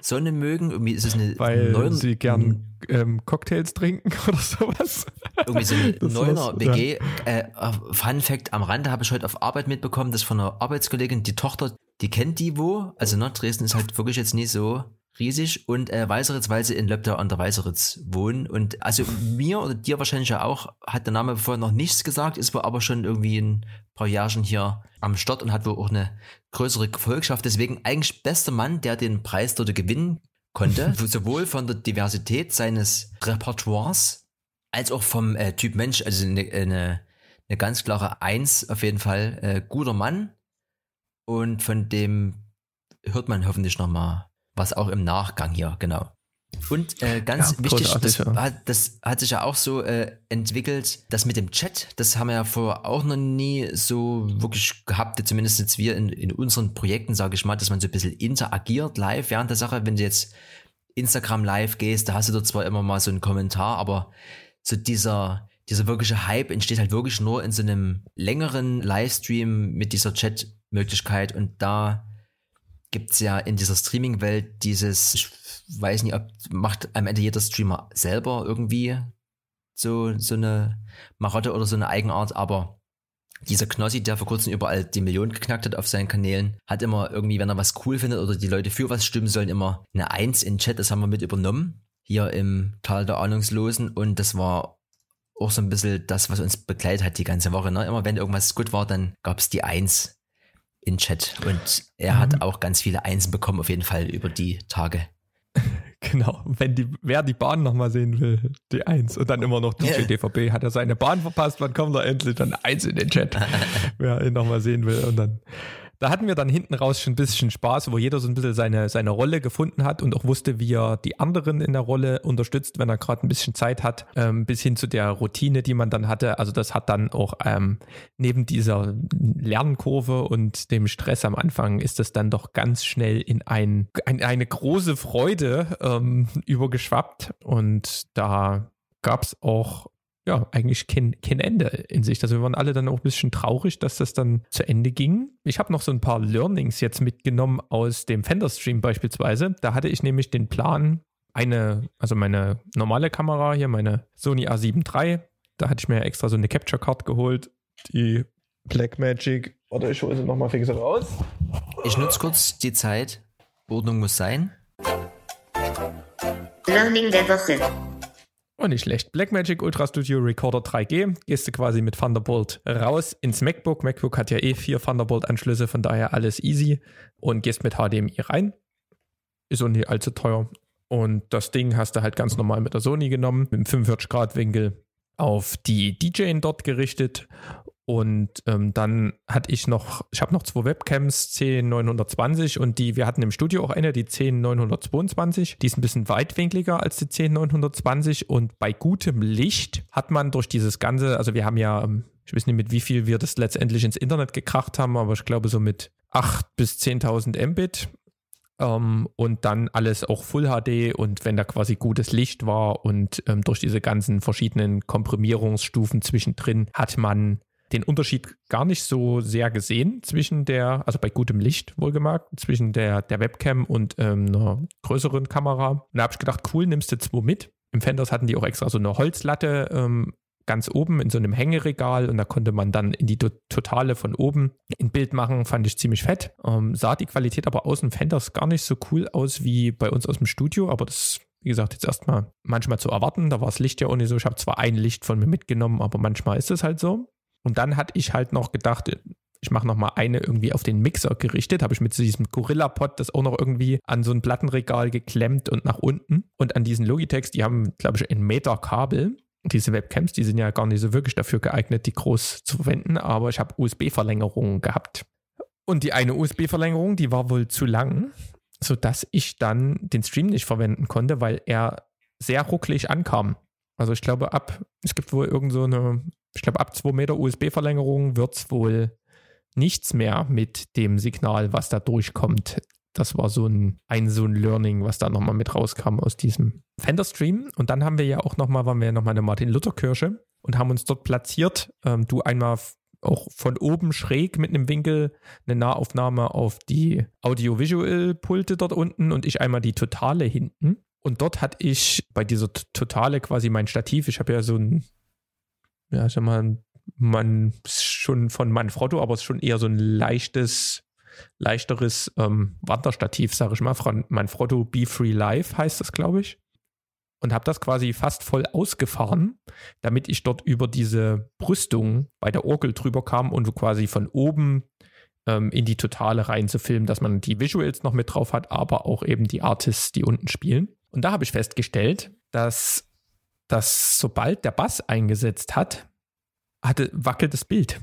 Sonne mögen. Irgendwie ist es eine Weil Neuner, sie gern ähm, Cocktails trinken oder sowas. Irgendwie so eine Neuner WG. Ja. Äh, Fun Fact am Rande habe ich heute auf Arbeit mitbekommen, dass von einer Arbeitskollegin die Tochter, die kennt die wo. Also ne, Dresden ist halt wirklich jetzt nicht so riesig und äh, Weißeritz, weil sie in Löbdau an der Weißeritz wohnen. Und also mir oder dir wahrscheinlich ja auch, hat der Name vorher noch nichts gesagt, ist wohl aber schon irgendwie ein paar Jahren hier am Start und hat wohl auch eine größere Gefolgschaft. Deswegen eigentlich bester Mann, der den Preis dort gewinnen konnte, sowohl von der Diversität seines Repertoires als auch vom äh, Typ Mensch. Also eine, eine, eine ganz klare Eins auf jeden Fall. Äh, guter Mann. Und von dem hört man hoffentlich nochmal was auch im Nachgang hier, genau. Und äh, ganz ja, wichtig, das, hat, das hat sich ja auch so äh, entwickelt, das mit dem Chat, das haben wir ja vorher auch noch nie so wirklich gehabt, zumindest jetzt wir in, in unseren Projekten, sage ich mal, dass man so ein bisschen interagiert live während der Sache. Wenn du jetzt Instagram live gehst, da hast du dort zwar immer mal so einen Kommentar, aber so dieser, dieser wirkliche Hype entsteht halt wirklich nur in so einem längeren Livestream mit dieser Chat-Möglichkeit und da gibt es ja in dieser Streaming-Welt dieses, ich weiß nicht, ob macht am Ende jeder Streamer selber irgendwie so, so eine Marotte oder so eine Eigenart, aber dieser Knossi, der vor kurzem überall die Millionen geknackt hat auf seinen Kanälen, hat immer irgendwie, wenn er was cool findet oder die Leute für was stimmen sollen, immer eine Eins in Chat, das haben wir mit übernommen, hier im Tal der Ahnungslosen und das war auch so ein bisschen das, was uns begleitet hat die ganze Woche. Ne? Immer wenn irgendwas gut war, dann gab es die Eins in Chat und er mhm. hat auch ganz viele Einsen bekommen auf jeden Fall über die Tage. Genau, wenn die, wer die Bahn nochmal sehen will, die Eins und dann immer noch DJ yeah. DVB, hat er seine Bahn verpasst, wann kommt er endlich dann Eins in den Chat, wer ihn nochmal sehen will und dann da hatten wir dann hinten raus schon ein bisschen Spaß, wo jeder so ein bisschen seine, seine Rolle gefunden hat und auch wusste, wie er die anderen in der Rolle unterstützt, wenn er gerade ein bisschen Zeit hat, ähm, bis hin zu der Routine, die man dann hatte. Also das hat dann auch ähm, neben dieser Lernkurve und dem Stress am Anfang ist das dann doch ganz schnell in ein, ein eine große Freude ähm, übergeschwappt und da gab es auch ja, eigentlich kein, kein Ende in sich. Also wir waren alle dann auch ein bisschen traurig, dass das dann zu Ende ging. Ich habe noch so ein paar Learnings jetzt mitgenommen aus dem Fender-Stream beispielsweise. Da hatte ich nämlich den Plan, eine, also meine normale Kamera hier, meine Sony A7 III, da hatte ich mir extra so eine Capture Card geholt, die Blackmagic. Warte, ich hole sie nochmal fix raus. Ich nutze kurz die Zeit. Ordnung muss sein. Learning der Woche. Oh, nicht schlecht. Blackmagic Ultra Studio Recorder 3G. Gehst du quasi mit Thunderbolt raus ins MacBook. MacBook hat ja eh vier Thunderbolt-Anschlüsse, von daher alles easy. Und gehst mit HDMI rein. Ist auch nicht allzu teuer. Und das Ding hast du halt ganz normal mit der Sony genommen, mit dem 45-Grad-Winkel auf die DJ dort gerichtet und ähm, dann hatte ich noch, ich habe noch zwei Webcams, 10920 und die, wir hatten im Studio auch eine, die 10922. Die ist ein bisschen weitwinkliger als die 10920 und bei gutem Licht hat man durch dieses ganze, also wir haben ja, ähm, ich weiß nicht mit wie viel wir das letztendlich ins Internet gekracht haben, aber ich glaube so mit 8 bis 10.000 Mbit ähm, und dann alles auch Full HD und wenn da quasi gutes Licht war und ähm, durch diese ganzen verschiedenen Komprimierungsstufen zwischendrin hat man den Unterschied gar nicht so sehr gesehen zwischen der, also bei gutem Licht wohlgemerkt, zwischen der, der Webcam und ähm, einer größeren Kamera. Und da habe ich gedacht, cool, nimmst du zwei mit. Im Fenders hatten die auch extra so eine Holzlatte ähm, ganz oben in so einem Hängeregal und da konnte man dann in die Totale von oben ein Bild machen, fand ich ziemlich fett. Ähm, sah die Qualität aber aus dem Fenders gar nicht so cool aus wie bei uns aus dem Studio, aber das wie gesagt, jetzt erstmal manchmal zu erwarten. Da war das Licht ja auch nicht so. Ich habe zwar ein Licht von mir mitgenommen, aber manchmal ist es halt so. Und dann hatte ich halt noch gedacht, ich mache noch mal eine irgendwie auf den Mixer gerichtet, habe ich mit diesem Gorilla-Pod das auch noch irgendwie an so ein Plattenregal geklemmt und nach unten. Und an diesen Logitechs, die haben, glaube ich, ein Meter Kabel. Diese Webcams, die sind ja gar nicht so wirklich dafür geeignet, die groß zu verwenden, aber ich habe USB-Verlängerungen gehabt. Und die eine USB-Verlängerung, die war wohl zu lang, sodass ich dann den Stream nicht verwenden konnte, weil er sehr rucklig ankam. Also ich glaube ab, es gibt wohl irgend so eine ich glaube, ab 2 Meter USB-Verlängerung wird es wohl nichts mehr mit dem Signal, was da durchkommt. Das war so ein, ein so ein Learning, was da nochmal mit rauskam aus diesem Fender-Stream. Und dann haben wir ja auch nochmal, waren wir ja nochmal in der Martin-Luther-Kirche und haben uns dort platziert. Ähm, du einmal auch von oben schräg mit einem Winkel eine Nahaufnahme auf die Audiovisual-Pulte dort unten und ich einmal die Totale hinten. Und dort hatte ich bei dieser Totale quasi mein Stativ. Ich habe ja so ein ja, ich sag mal, man schon von Manfrotto, aber es ist schon eher so ein leichtes, leichteres ähm, Wanderstativ, sage ich mal. Von Manfrotto Be Free Life heißt das, glaube ich. Und habe das quasi fast voll ausgefahren, damit ich dort über diese Brüstung bei der Orgel drüber kam und quasi von oben ähm, in die Totale rein zu filmen, dass man die Visuals noch mit drauf hat, aber auch eben die Artists, die unten spielen. Und da habe ich festgestellt, dass dass sobald der Bass eingesetzt hat, hatte, wackelt das Bild.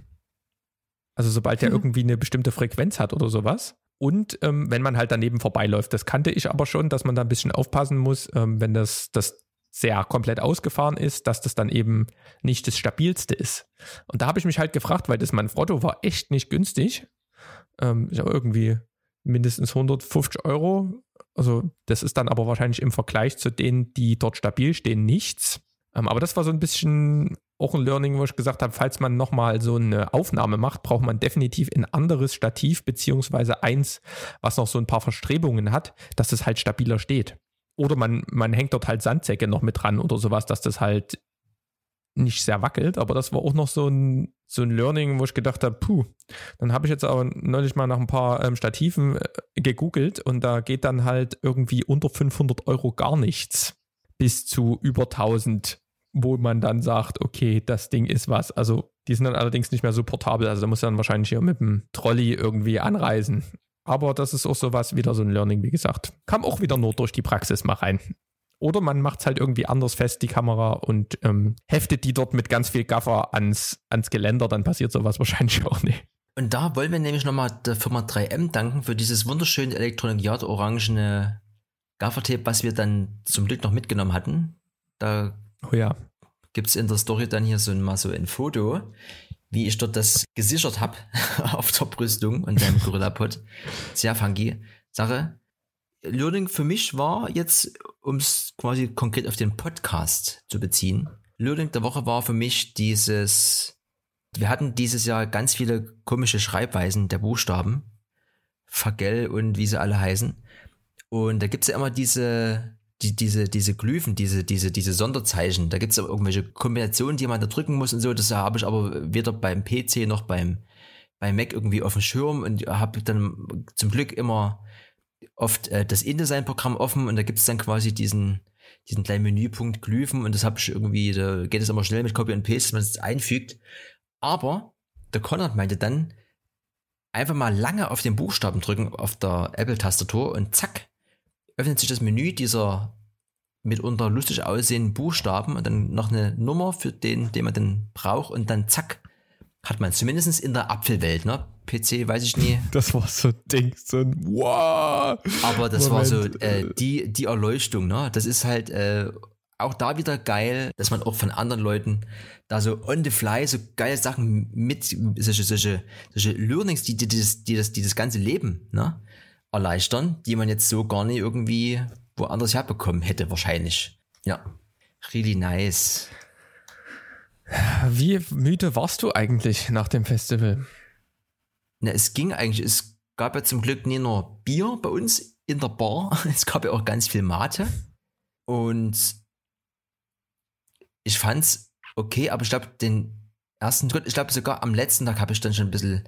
Also sobald der mhm. irgendwie eine bestimmte Frequenz hat oder sowas. Und ähm, wenn man halt daneben vorbeiläuft, das kannte ich aber schon, dass man da ein bisschen aufpassen muss, ähm, wenn das, das sehr komplett ausgefahren ist, dass das dann eben nicht das stabilste ist. Und da habe ich mich halt gefragt, weil das Manfrotto war echt nicht günstig. Ähm, ich habe irgendwie mindestens 150 Euro also das ist dann aber wahrscheinlich im Vergleich zu denen, die dort stabil stehen, nichts. Ähm, aber das war so ein bisschen auch ein Learning, wo ich gesagt habe, falls man nochmal so eine Aufnahme macht, braucht man definitiv ein anderes Stativ, beziehungsweise eins, was noch so ein paar Verstrebungen hat, dass es halt stabiler steht. Oder man, man hängt dort halt Sandsäcke noch mit dran oder sowas, dass das halt nicht sehr wackelt, aber das war auch noch so ein, so ein Learning, wo ich gedacht habe, puh, dann habe ich jetzt aber neulich mal nach ein paar ähm, Stativen äh, gegoogelt und da geht dann halt irgendwie unter 500 Euro gar nichts bis zu über 1000, wo man dann sagt, okay, das Ding ist was. Also die sind dann allerdings nicht mehr so portabel, also da muss dann wahrscheinlich hier mit dem Trolley irgendwie anreisen. Aber das ist auch sowas, wieder so ein Learning, wie gesagt. Kam auch wieder nur durch die Praxis mal rein. Oder man macht es halt irgendwie anders fest, die Kamera, und ähm, heftet die dort mit ganz viel Gaffer ans, ans Geländer, dann passiert sowas wahrscheinlich auch nicht. Und da wollen wir nämlich nochmal der Firma 3M danken für dieses wunderschöne elektronikiert orangene Gaffertape, was wir dann zum Glück noch mitgenommen hatten. Da oh ja. gibt es in der Story dann hier so, mal so ein Foto, wie ich dort das gesichert habe auf der Brüstung und seinem Gorilla-Pod. Sehr funky Sache. Learning für mich war jetzt, um es quasi konkret auf den Podcast zu beziehen, Learning der Woche war für mich dieses, wir hatten dieses Jahr ganz viele komische Schreibweisen der Buchstaben, Fagell und wie sie alle heißen. Und da gibt es ja immer diese, die, diese, diese Glyphen, diese, diese, diese Sonderzeichen. Da gibt es irgendwelche Kombinationen, die man da drücken muss und so. Das habe ich aber weder beim PC noch beim, beim Mac irgendwie auf dem Schirm und habe dann zum Glück immer oft äh, das InDesign-Programm offen und da gibt es dann quasi diesen, diesen kleinen Menüpunkt Glyphen und das habe ich irgendwie, da geht es immer schnell mit Copy und Paste, dass man es einfügt. Aber der Konrad meinte dann, einfach mal lange auf den Buchstaben drücken auf der Apple-Tastatur und zack, öffnet sich das Menü dieser mitunter lustig aussehenden Buchstaben und dann noch eine Nummer für den, den man dann braucht und dann zack, hat man zumindest in der Apfelwelt, ne? PC weiß ich nie. Das war so ein Ding, so ein wow. Aber das Moment. war so äh, die, die Erleuchtung, ne? Das ist halt äh, auch da wieder geil, dass man auch von anderen Leuten da so on the fly so geile Sachen mit, solche, solche, solche Learnings, die, die, die, das, die, das, die das ganze Leben ne, erleichtern, die man jetzt so gar nicht irgendwie woanders herbekommen hätte, wahrscheinlich. Ja. Really nice. Wie müde warst du eigentlich nach dem Festival? Na, es ging eigentlich, es gab ja zum Glück nicht nur Bier bei uns in der Bar, es gab ja auch ganz viel Mate. Und ich fand's okay, aber ich glaube, den ersten, ich glaube sogar am letzten Tag habe ich dann schon ein bisschen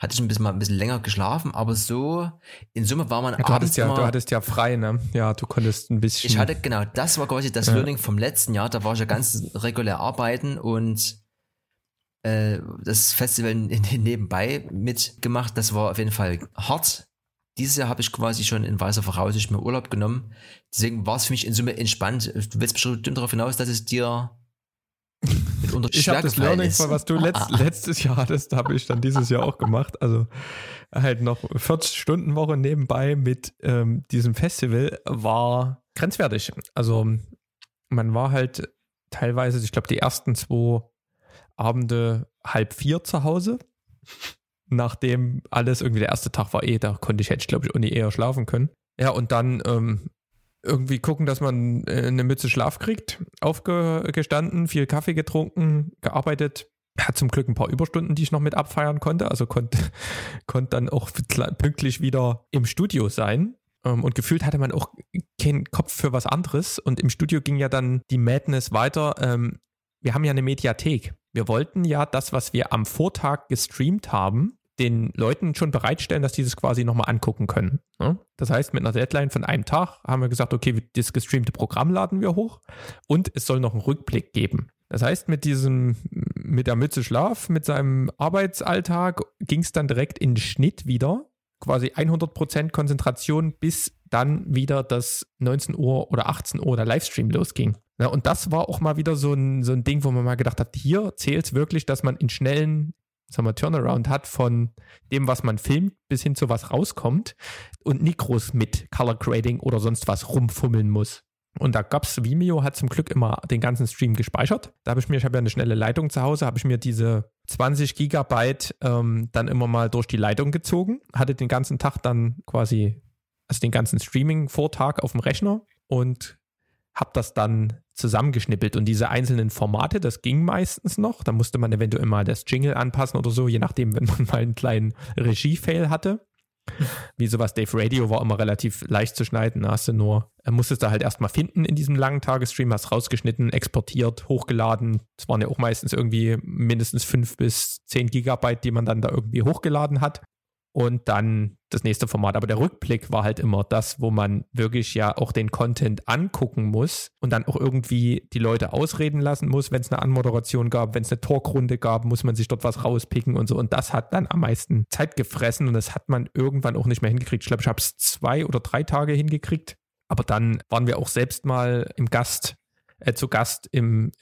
hatte ich ein bisschen mal ein bisschen länger geschlafen, aber so in Summe war man ja, du hattest ja, du hattest ja frei, ne? Ja, du konntest ein bisschen. Ich hatte genau, das war quasi das ja. Learning vom letzten Jahr. Da war ich ja ganz regulär arbeiten und äh, das Festival nebenbei mitgemacht. Das war auf jeden Fall hart. Dieses Jahr habe ich quasi schon in weißer Voraussicht mir Urlaub genommen. Deswegen war es für mich in Summe entspannt. Du willst bestimmt darauf hinaus, dass es dir ich habe das Learning, ist. was du letzt, letztes Jahr hattest, habe ich dann dieses Jahr auch gemacht. Also halt noch 40-Stunden-Woche nebenbei mit ähm, diesem Festival war grenzwertig. Also man war halt teilweise, ich glaube, die ersten zwei Abende halb vier zu Hause. Nachdem alles irgendwie der erste Tag war eh, da konnte ich, hätte ich glaube ich, auch nie eher schlafen können. Ja, und dann ähm, irgendwie gucken, dass man äh, eine Mütze Schlaf kriegt. Aufgestanden, viel Kaffee getrunken, gearbeitet. Hat zum Glück ein paar Überstunden, die ich noch mit abfeiern konnte. Also konnte, konnte dann auch pünktlich wieder im Studio sein. Ähm, und gefühlt hatte man auch keinen Kopf für was anderes. Und im Studio ging ja dann die Madness weiter. Wir haben ja eine Mediathek. Wir wollten ja das, was wir am Vortag gestreamt haben, den Leuten schon bereitstellen, dass die das quasi nochmal angucken können. Ne? Das heißt, mit einer Deadline von einem Tag haben wir gesagt, okay, das gestreamte Programm laden wir hoch und es soll noch einen Rückblick geben. Das heißt, mit diesem, mit der Mütze Schlaf, mit seinem Arbeitsalltag ging es dann direkt in den Schnitt wieder. Quasi 100% Konzentration, bis dann wieder das 19 Uhr oder 18 Uhr der Livestream losging. Ja, und das war auch mal wieder so ein, so ein Ding, wo man mal gedacht hat, hier zählt es wirklich, dass man in schnellen sagen wir, Turnaround hat von dem, was man filmt, bis hin zu was rauskommt und nicht groß mit Color Grading oder sonst was rumfummeln muss. Und da gab es, Vimeo hat zum Glück immer den ganzen Stream gespeichert. Da habe ich mir, ich habe ja eine schnelle Leitung zu Hause, habe ich mir diese 20 Gigabyte ähm, dann immer mal durch die Leitung gezogen, hatte den ganzen Tag dann quasi, also den ganzen Streaming-Vortag auf dem Rechner und habe das dann zusammengeschnippelt. Und diese einzelnen Formate, das ging meistens noch. Da musste man eventuell mal das Jingle anpassen oder so, je nachdem, wenn man mal einen kleinen Regie-Fail hatte. Wie sowas Dave Radio war immer relativ leicht zu schneiden. Da hast du nur, er musstest du halt erstmal finden in diesem langen Tagesstream, hast rausgeschnitten, exportiert, hochgeladen. Es waren ja auch meistens irgendwie mindestens fünf bis zehn Gigabyte, die man dann da irgendwie hochgeladen hat und dann das nächste Format. Aber der Rückblick war halt immer das, wo man wirklich ja auch den Content angucken muss und dann auch irgendwie die Leute ausreden lassen muss. Wenn es eine Anmoderation gab, wenn es eine Talkrunde gab, muss man sich dort was rauspicken und so. Und das hat dann am meisten Zeit gefressen und das hat man irgendwann auch nicht mehr hingekriegt. Ich glaube, ich habe es zwei oder drei Tage hingekriegt. Aber dann waren wir auch selbst mal im Gast, äh, zu Gast im,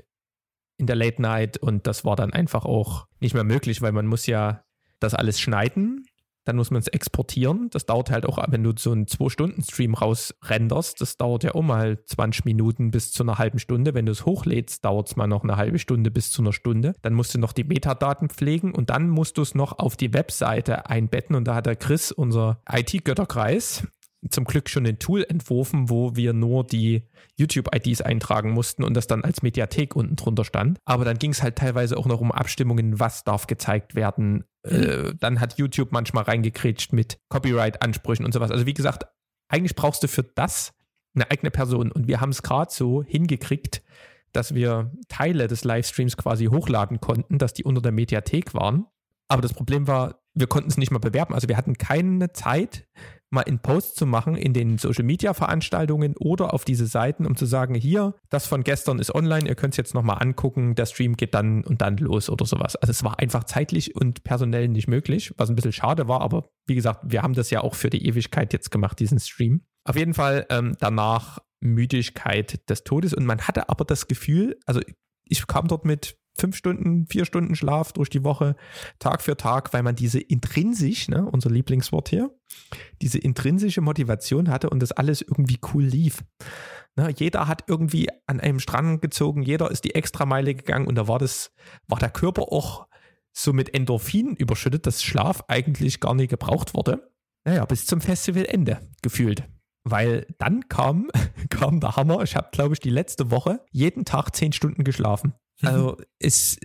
in der Late Night und das war dann einfach auch nicht mehr möglich, weil man muss ja das alles schneiden dann muss man es exportieren. Das dauert halt auch, wenn du so einen 2-Stunden-Stream rausrenderst, das dauert ja auch mal 20 Minuten bis zu einer halben Stunde. Wenn du es hochlädst, dauert es mal noch eine halbe Stunde bis zu einer Stunde. Dann musst du noch die Metadaten pflegen und dann musst du es noch auf die Webseite einbetten. Und da hat der Chris, unser IT-Götterkreis, zum Glück schon ein Tool entworfen, wo wir nur die YouTube-IDs eintragen mussten und das dann als Mediathek unten drunter stand. Aber dann ging es halt teilweise auch noch um Abstimmungen, was darf gezeigt werden. Äh, dann hat YouTube manchmal reingekretscht mit Copyright-Ansprüchen und sowas. Also wie gesagt, eigentlich brauchst du für das eine eigene Person. Und wir haben es gerade so hingekriegt, dass wir Teile des Livestreams quasi hochladen konnten, dass die unter der Mediathek waren. Aber das Problem war, wir konnten es nicht mal bewerben. Also wir hatten keine Zeit, mal in Post zu machen in den Social Media Veranstaltungen oder auf diese Seiten, um zu sagen, hier, das von gestern ist online, ihr könnt es jetzt nochmal angucken, der Stream geht dann und dann los oder sowas. Also es war einfach zeitlich und personell nicht möglich, was ein bisschen schade war, aber wie gesagt, wir haben das ja auch für die Ewigkeit jetzt gemacht, diesen Stream. Auf jeden Fall ähm, danach Müdigkeit des Todes und man hatte aber das Gefühl, also ich kam dort mit fünf Stunden, vier Stunden Schlaf durch die Woche, Tag für Tag, weil man diese intrinsisch, ne, unser Lieblingswort hier, diese intrinsische Motivation hatte und das alles irgendwie cool lief. Ne, jeder hat irgendwie an einem Strang gezogen, jeder ist die Extrameile gegangen und da war das, war der Körper auch so mit Endorphinen überschüttet, dass Schlaf eigentlich gar nicht gebraucht wurde. Naja, bis zum Festivalende gefühlt. Weil dann kam, kam der Hammer. Ich habe, glaube ich, die letzte Woche jeden Tag zehn Stunden geschlafen. Also ist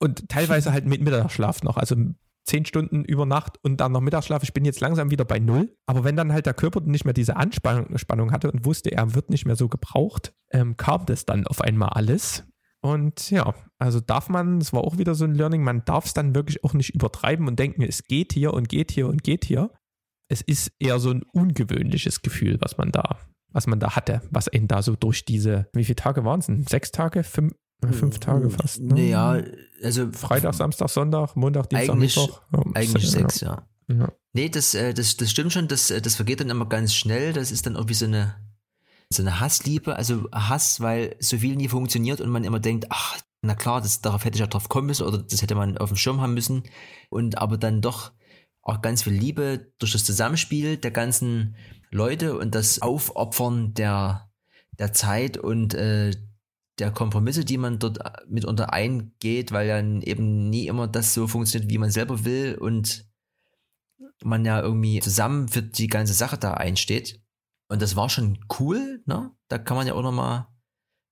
und teilweise halt mit Mittagsschlaf noch, also zehn Stunden über Nacht und dann noch Mittagsschlaf. Ich bin jetzt langsam wieder bei null. Aber wenn dann halt der Körper nicht mehr diese Anspannung hatte und wusste, er wird nicht mehr so gebraucht, ähm, kam das dann auf einmal alles. Und ja, also darf man, es war auch wieder so ein Learning, man darf es dann wirklich auch nicht übertreiben und denken, es geht hier und geht hier und geht hier. Es ist eher so ein ungewöhnliches Gefühl, was man da, was man da hatte, was ihn da so durch diese, wie viele Tage waren es denn? Sechs Tage? Fünf, Fünf Tage fast. Ne? Naja, also. Freitag, Samstag, Sonntag, Montag, Dienstag, eigentlich, Mittwoch. Eigentlich sechs, ja. ja. Nee, das, äh, das, das stimmt schon, das, äh, das vergeht dann immer ganz schnell. Das ist dann irgendwie so eine, so eine Hassliebe, also Hass, weil so viel nie funktioniert und man immer denkt, ach, na klar, das, darauf hätte ich ja drauf kommen müssen oder das hätte man auf dem Schirm haben müssen. Und aber dann doch auch ganz viel Liebe durch das Zusammenspiel der ganzen Leute und das Aufopfern der, der Zeit und äh, der Kompromisse, die man dort mitunter eingeht, weil dann eben nie immer das so funktioniert, wie man selber will und man ja irgendwie zusammen für die ganze Sache da einsteht. Und das war schon cool, ne? Da kann man ja auch nochmal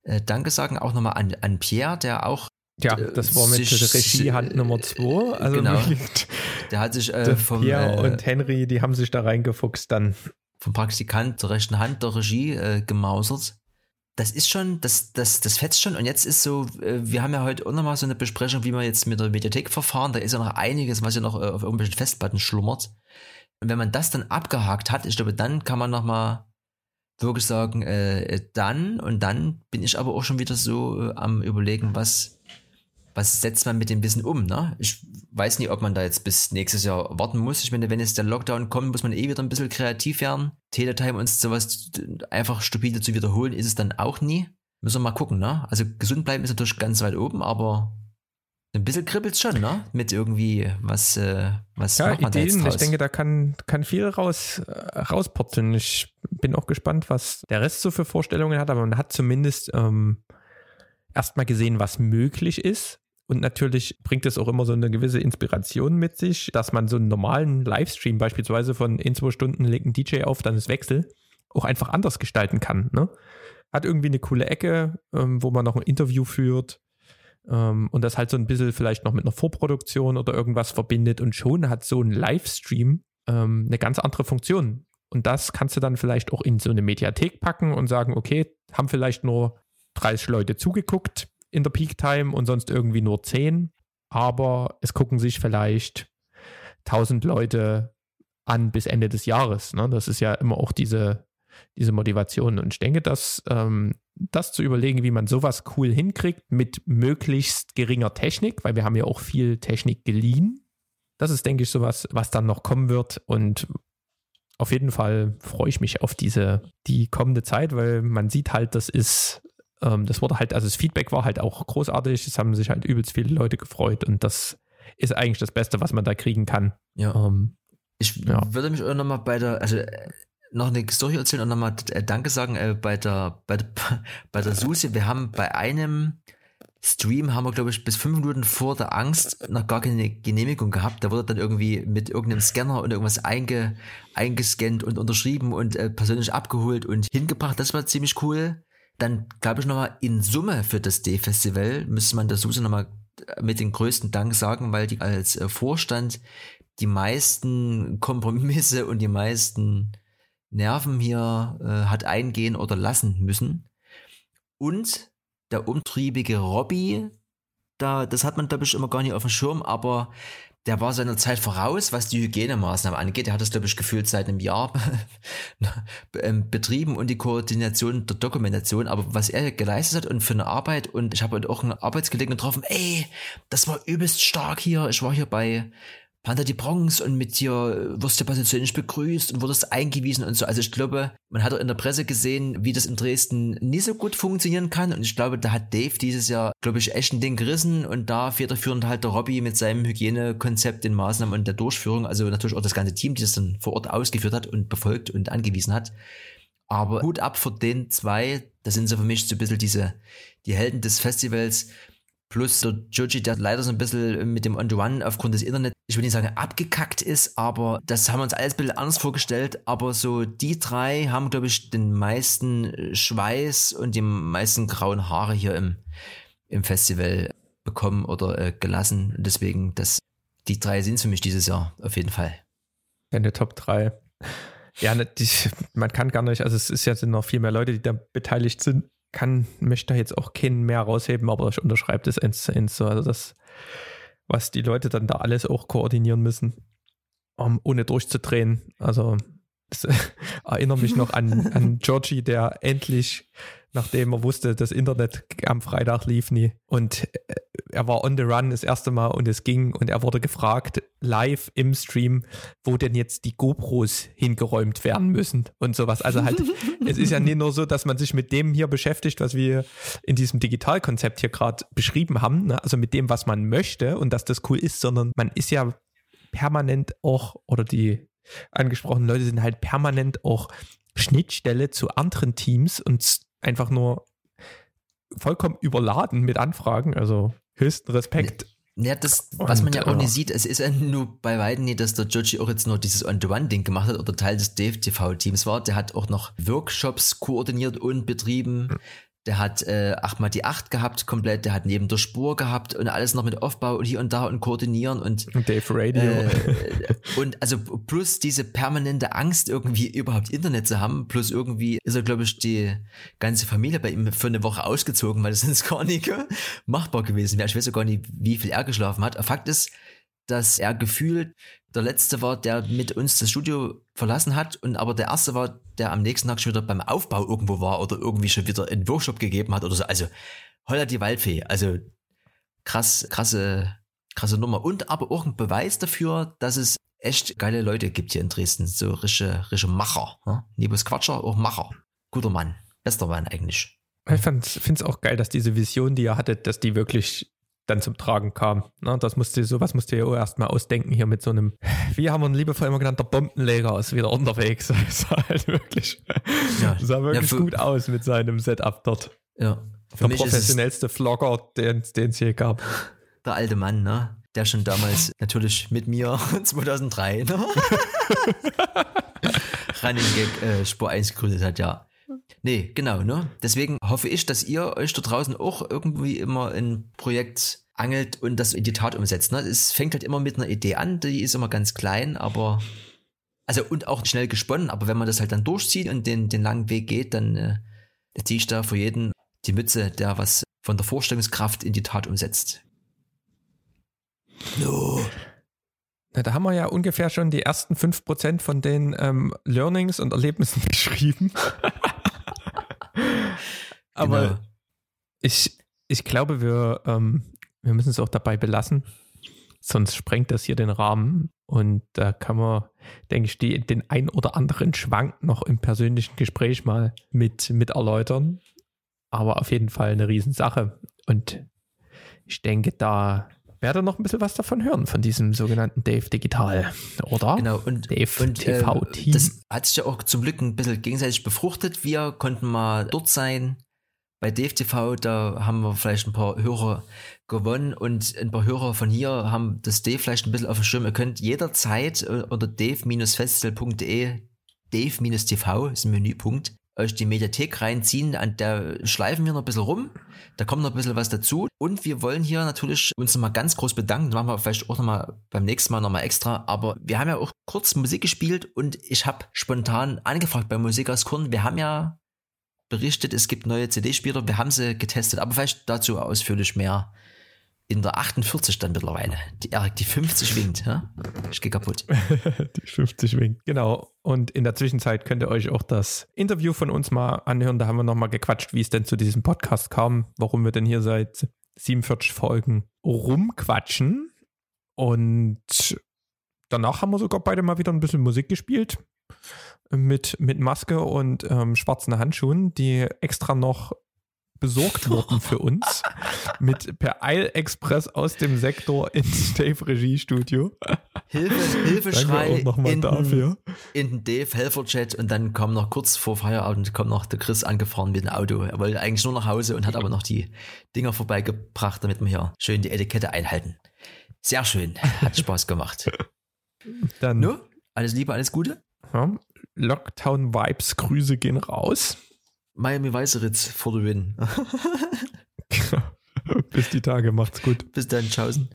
äh, Danke sagen, auch nochmal an, an Pierre, der auch ja, äh, das war mit der Regiehand Nummer zwei. Also genau. Der hat sich äh, vom Pierre äh, und Henry, die haben sich da reingefuchst dann. Vom Praktikant zur rechten Hand der Regie äh, gemausert das ist schon, das, das, das fetzt schon. Und jetzt ist so, äh, wir haben ja heute auch nochmal so eine Besprechung, wie wir jetzt mit der Mediathek verfahren. Da ist ja noch einiges, was ja noch äh, auf irgendwelchen Festplatten schlummert. Und wenn man das dann abgehakt hat, ich glaube, dann kann man nochmal wirklich sagen, äh, dann und dann bin ich aber auch schon wieder so äh, am überlegen, was, was setzt man mit dem Wissen um, ne? Ich weiß nicht, ob man da jetzt bis nächstes Jahr warten muss. Ich meine, wenn jetzt der Lockdown kommt, muss man eh wieder ein bisschen kreativ werden. Teletime und sowas einfach stupide zu wiederholen, ist es dann auch nie. Müssen wir mal gucken, ne? Also gesund bleiben ist natürlich ganz weit oben, aber ein bisschen kribbelt schon, ne? Mit irgendwie, was, äh, was ja, macht man Ideen. Da jetzt Ich denke, da kann, kann viel raus, äh, rauspurzeln. Ich bin auch gespannt, was der Rest so für Vorstellungen hat, aber man hat zumindest ähm, erstmal gesehen, was möglich ist. Und natürlich bringt es auch immer so eine gewisse Inspiration mit sich, dass man so einen normalen Livestream beispielsweise von in zwei Stunden legt ein DJ auf, dann ist Wechsel, auch einfach anders gestalten kann. Ne? hat irgendwie eine coole Ecke, ähm, wo man noch ein Interview führt ähm, und das halt so ein bisschen vielleicht noch mit einer Vorproduktion oder irgendwas verbindet und schon hat so ein Livestream ähm, eine ganz andere Funktion. Und das kannst du dann vielleicht auch in so eine Mediathek packen und sagen, okay, haben vielleicht nur 30 Leute zugeguckt in der Peak Time und sonst irgendwie nur 10, aber es gucken sich vielleicht 1000 Leute an bis Ende des Jahres. Ne? Das ist ja immer auch diese, diese Motivation. Und ich denke, dass ähm, das zu überlegen, wie man sowas cool hinkriegt mit möglichst geringer Technik, weil wir haben ja auch viel Technik geliehen. Das ist, denke ich, sowas, was dann noch kommen wird und auf jeden Fall freue ich mich auf diese, die kommende Zeit, weil man sieht halt, das ist, ähm, das wurde halt, also das Feedback war halt auch großartig, es haben sich halt übelst viele Leute gefreut und das ist eigentlich das Beste, was man da kriegen kann. Ja. Ähm, ich ja. würde mich auch nochmal bei der, also äh, noch eine Story erzählen und nochmal äh, Danke sagen äh, bei der, bei der, bei der Susi. Wir haben bei einem, Stream haben wir, glaube ich, bis fünf Minuten vor der Angst noch gar keine Genehmigung gehabt. Da wurde dann irgendwie mit irgendeinem Scanner und irgendwas einge, eingescannt und unterschrieben und äh, persönlich abgeholt und hingebracht. Das war ziemlich cool. Dann, glaube ich, nochmal in Summe für das D-Festival müsste man der Suse nochmal mit den größten Dank sagen, weil die als äh, Vorstand die meisten Kompromisse und die meisten Nerven hier äh, hat eingehen oder lassen müssen. Und der umtriebige Robby, da, das hat man, glaube ich, immer gar nicht auf dem Schirm, aber der war seiner Zeit voraus, was die Hygienemaßnahmen angeht. Er hat das, glaube ich, gefühlt seit einem Jahr ähm, betrieben und die Koordination der Dokumentation. Aber was er geleistet hat und für eine Arbeit, und ich habe auch einen Arbeitskollegen getroffen, ey, das war übelst stark hier. Ich war hier bei Panther die Bronx und mit dir wirst du persönlich begrüßt und wurdest eingewiesen und so. Also ich glaube, man hat auch in der Presse gesehen, wie das in Dresden nicht so gut funktionieren kann. Und ich glaube, da hat Dave dieses Jahr, glaube ich, echt ein Ding gerissen und da federführend halt der Robby mit seinem Hygienekonzept, den Maßnahmen und der Durchführung, also natürlich auch das ganze Team, die das dann vor Ort ausgeführt hat und befolgt und angewiesen hat. Aber gut ab für den zwei, das sind so für mich so ein bisschen diese, die Helden des Festivals, Plus der Joji, der leider so ein bisschen mit dem On-the-One aufgrund des Internet, ich will nicht sagen abgekackt ist, aber das haben wir uns alles ein bisschen anders vorgestellt. Aber so die drei haben, glaube ich, den meisten Schweiß und die meisten grauen Haare hier im, im Festival bekommen oder äh, gelassen. Deswegen, das, die drei sind für mich dieses Jahr auf jeden Fall. Deine Top 3. Ja, ne, die, man kann gar nicht, also es ist ja sind noch viel mehr Leute, die da beteiligt sind kann, möchte da jetzt auch keinen mehr rausheben, aber ich unterschreibe das eins zu eins so. Also das, was die Leute dann da alles auch koordinieren müssen, um, ohne durchzudrehen. Also das, erinnere mich noch an, an Georgie, der endlich nachdem er wusste, das Internet am Freitag lief nie. Und äh, er war on the run das erste Mal und es ging und er wurde gefragt, live im Stream, wo denn jetzt die GoPros hingeräumt werden müssen und sowas. Also halt, es ist ja nicht nur so, dass man sich mit dem hier beschäftigt, was wir in diesem Digitalkonzept hier gerade beschrieben haben, ne? also mit dem, was man möchte und dass das cool ist, sondern man ist ja permanent auch, oder die angesprochenen Leute sind halt permanent auch Schnittstelle zu anderen Teams und einfach nur vollkommen überladen mit Anfragen. Also höchsten Respekt. Ja, das, was und, man ja auch nicht sieht, es ist ja nur bei weitem nicht, dass der Joji auch jetzt nur dieses On-the-One-Ding gemacht hat oder Teil des Dave-TV-Teams war. Der hat auch noch Workshops koordiniert und betrieben. Der hat äh, achtmal die acht gehabt, komplett. Der hat neben der Spur gehabt und alles noch mit Aufbau und hier und da und koordinieren und, Dave Radio. Äh, und also plus diese permanente Angst, irgendwie überhaupt Internet zu haben, plus irgendwie ist er, glaube ich, die ganze Familie bei ihm für eine Woche ausgezogen, weil das sonst gar nicht machbar gewesen wäre. Ich weiß ja gar nicht, wie viel er geschlafen hat. Fakt ist, dass er gefühlt der letzte war, der mit uns das Studio verlassen hat und aber der erste war, der am nächsten Tag schon wieder beim Aufbau irgendwo war oder irgendwie schon wieder einen Workshop gegeben hat oder so. Also Holla die Waldfee. Also krass, krasse, krasse Nummer. Und aber auch ein Beweis dafür, dass es echt geile Leute gibt hier in Dresden. So rische, rische Macher. Ne? Nebus Quatscher, auch Macher. Guter Mann. Bester Mann eigentlich. Ich finde es auch geil, dass diese Vision, die ihr hattet, dass die wirklich dann zum Tragen kam. Na, das musste sowas musste ihr auch erstmal ausdenken hier mit so einem, wie haben wir ihn liebevoll immer genannt, der Bombenleger ist wieder unterwegs. Das sah halt wirklich, ja. sah wirklich ja, gut aus mit seinem Setup dort. Ja. Für der professionellste Vlogger, den es je gab. Der alte Mann, ne? Der schon damals natürlich mit mir 2003, ne? Running Gag äh, Spur 1 gegründet hat, ja. Nee, genau, ne? Deswegen hoffe ich, dass ihr euch da draußen auch irgendwie immer ein Projekt angelt und das in die Tat umsetzt. Ne? Es fängt halt immer mit einer Idee an, die ist immer ganz klein, aber also und auch schnell gesponnen, aber wenn man das halt dann durchzieht und den, den langen Weg geht, dann äh, ziehe ich da für jeden die Mütze, der was von der Vorstellungskraft in die Tat umsetzt. No. Na, da haben wir ja ungefähr schon die ersten 5% von den ähm, Learnings und Erlebnissen beschrieben. Aber genau. ich, ich glaube, wir, ähm, wir müssen es auch dabei belassen. Sonst sprengt das hier den Rahmen. Und da kann man, denke ich, die, den ein oder anderen Schwank noch im persönlichen Gespräch mal mit, mit erläutern. Aber auf jeden Fall eine Riesensache. Und ich denke, da werde noch ein bisschen was davon hören, von diesem sogenannten Dave Digital, oder? Genau, und, Dave und TV-Team. Äh, das hat sich ja auch zum Glück ein bisschen gegenseitig befruchtet. Wir konnten mal dort sein. Bei Dave TV, da haben wir vielleicht ein paar Hörer gewonnen und ein paar Hörer von hier haben das Dave vielleicht ein bisschen auf dem Schirm. Ihr könnt jederzeit äh, unter dave-festival.de Dave-TV ist ein Menüpunkt euch die Mediathek reinziehen, an der schleifen wir noch ein bisschen rum, da kommt noch ein bisschen was dazu. Und wir wollen hier natürlich uns nochmal ganz groß bedanken, das machen wir vielleicht auch nochmal beim nächsten Mal nochmal extra, aber wir haben ja auch kurz Musik gespielt und ich habe spontan angefragt bei Musik aus Korn, wir haben ja berichtet, es gibt neue CD-Spieler, wir haben sie getestet, aber vielleicht dazu ausführlich mehr in der 48 dann mittlerweile. Die Erik, die 50 winkt, ja? Ich gehe kaputt. die 50 winkt, genau. Und in der Zwischenzeit könnt ihr euch auch das Interview von uns mal anhören. Da haben wir nochmal gequatscht, wie es denn zu diesem Podcast kam, warum wir denn hier seit 47 Folgen rumquatschen. Und danach haben wir sogar beide mal wieder ein bisschen Musik gespielt. Mit, mit Maske und ähm, schwarzen Handschuhen, die extra noch besorgt worden für uns. mit per Eilexpress aus dem Sektor ins Dave Regiestudio. Hilfe, Hilfeschrei in, dafür. in den Dave Helferchat und dann kam noch kurz vor Feierabend kam noch der Chris angefahren mit dem Auto. Er wollte eigentlich nur nach Hause und hat aber noch die Dinger vorbeigebracht, damit wir hier schön die Etikette einhalten. Sehr schön. Hat Spaß gemacht. Dann. No? Alles Liebe, alles Gute. Ja, Lockdown Vibes, Grüße gehen raus. Miami Weißeritz for the win. Bis die Tage, macht's gut. Bis dann, tschaußen.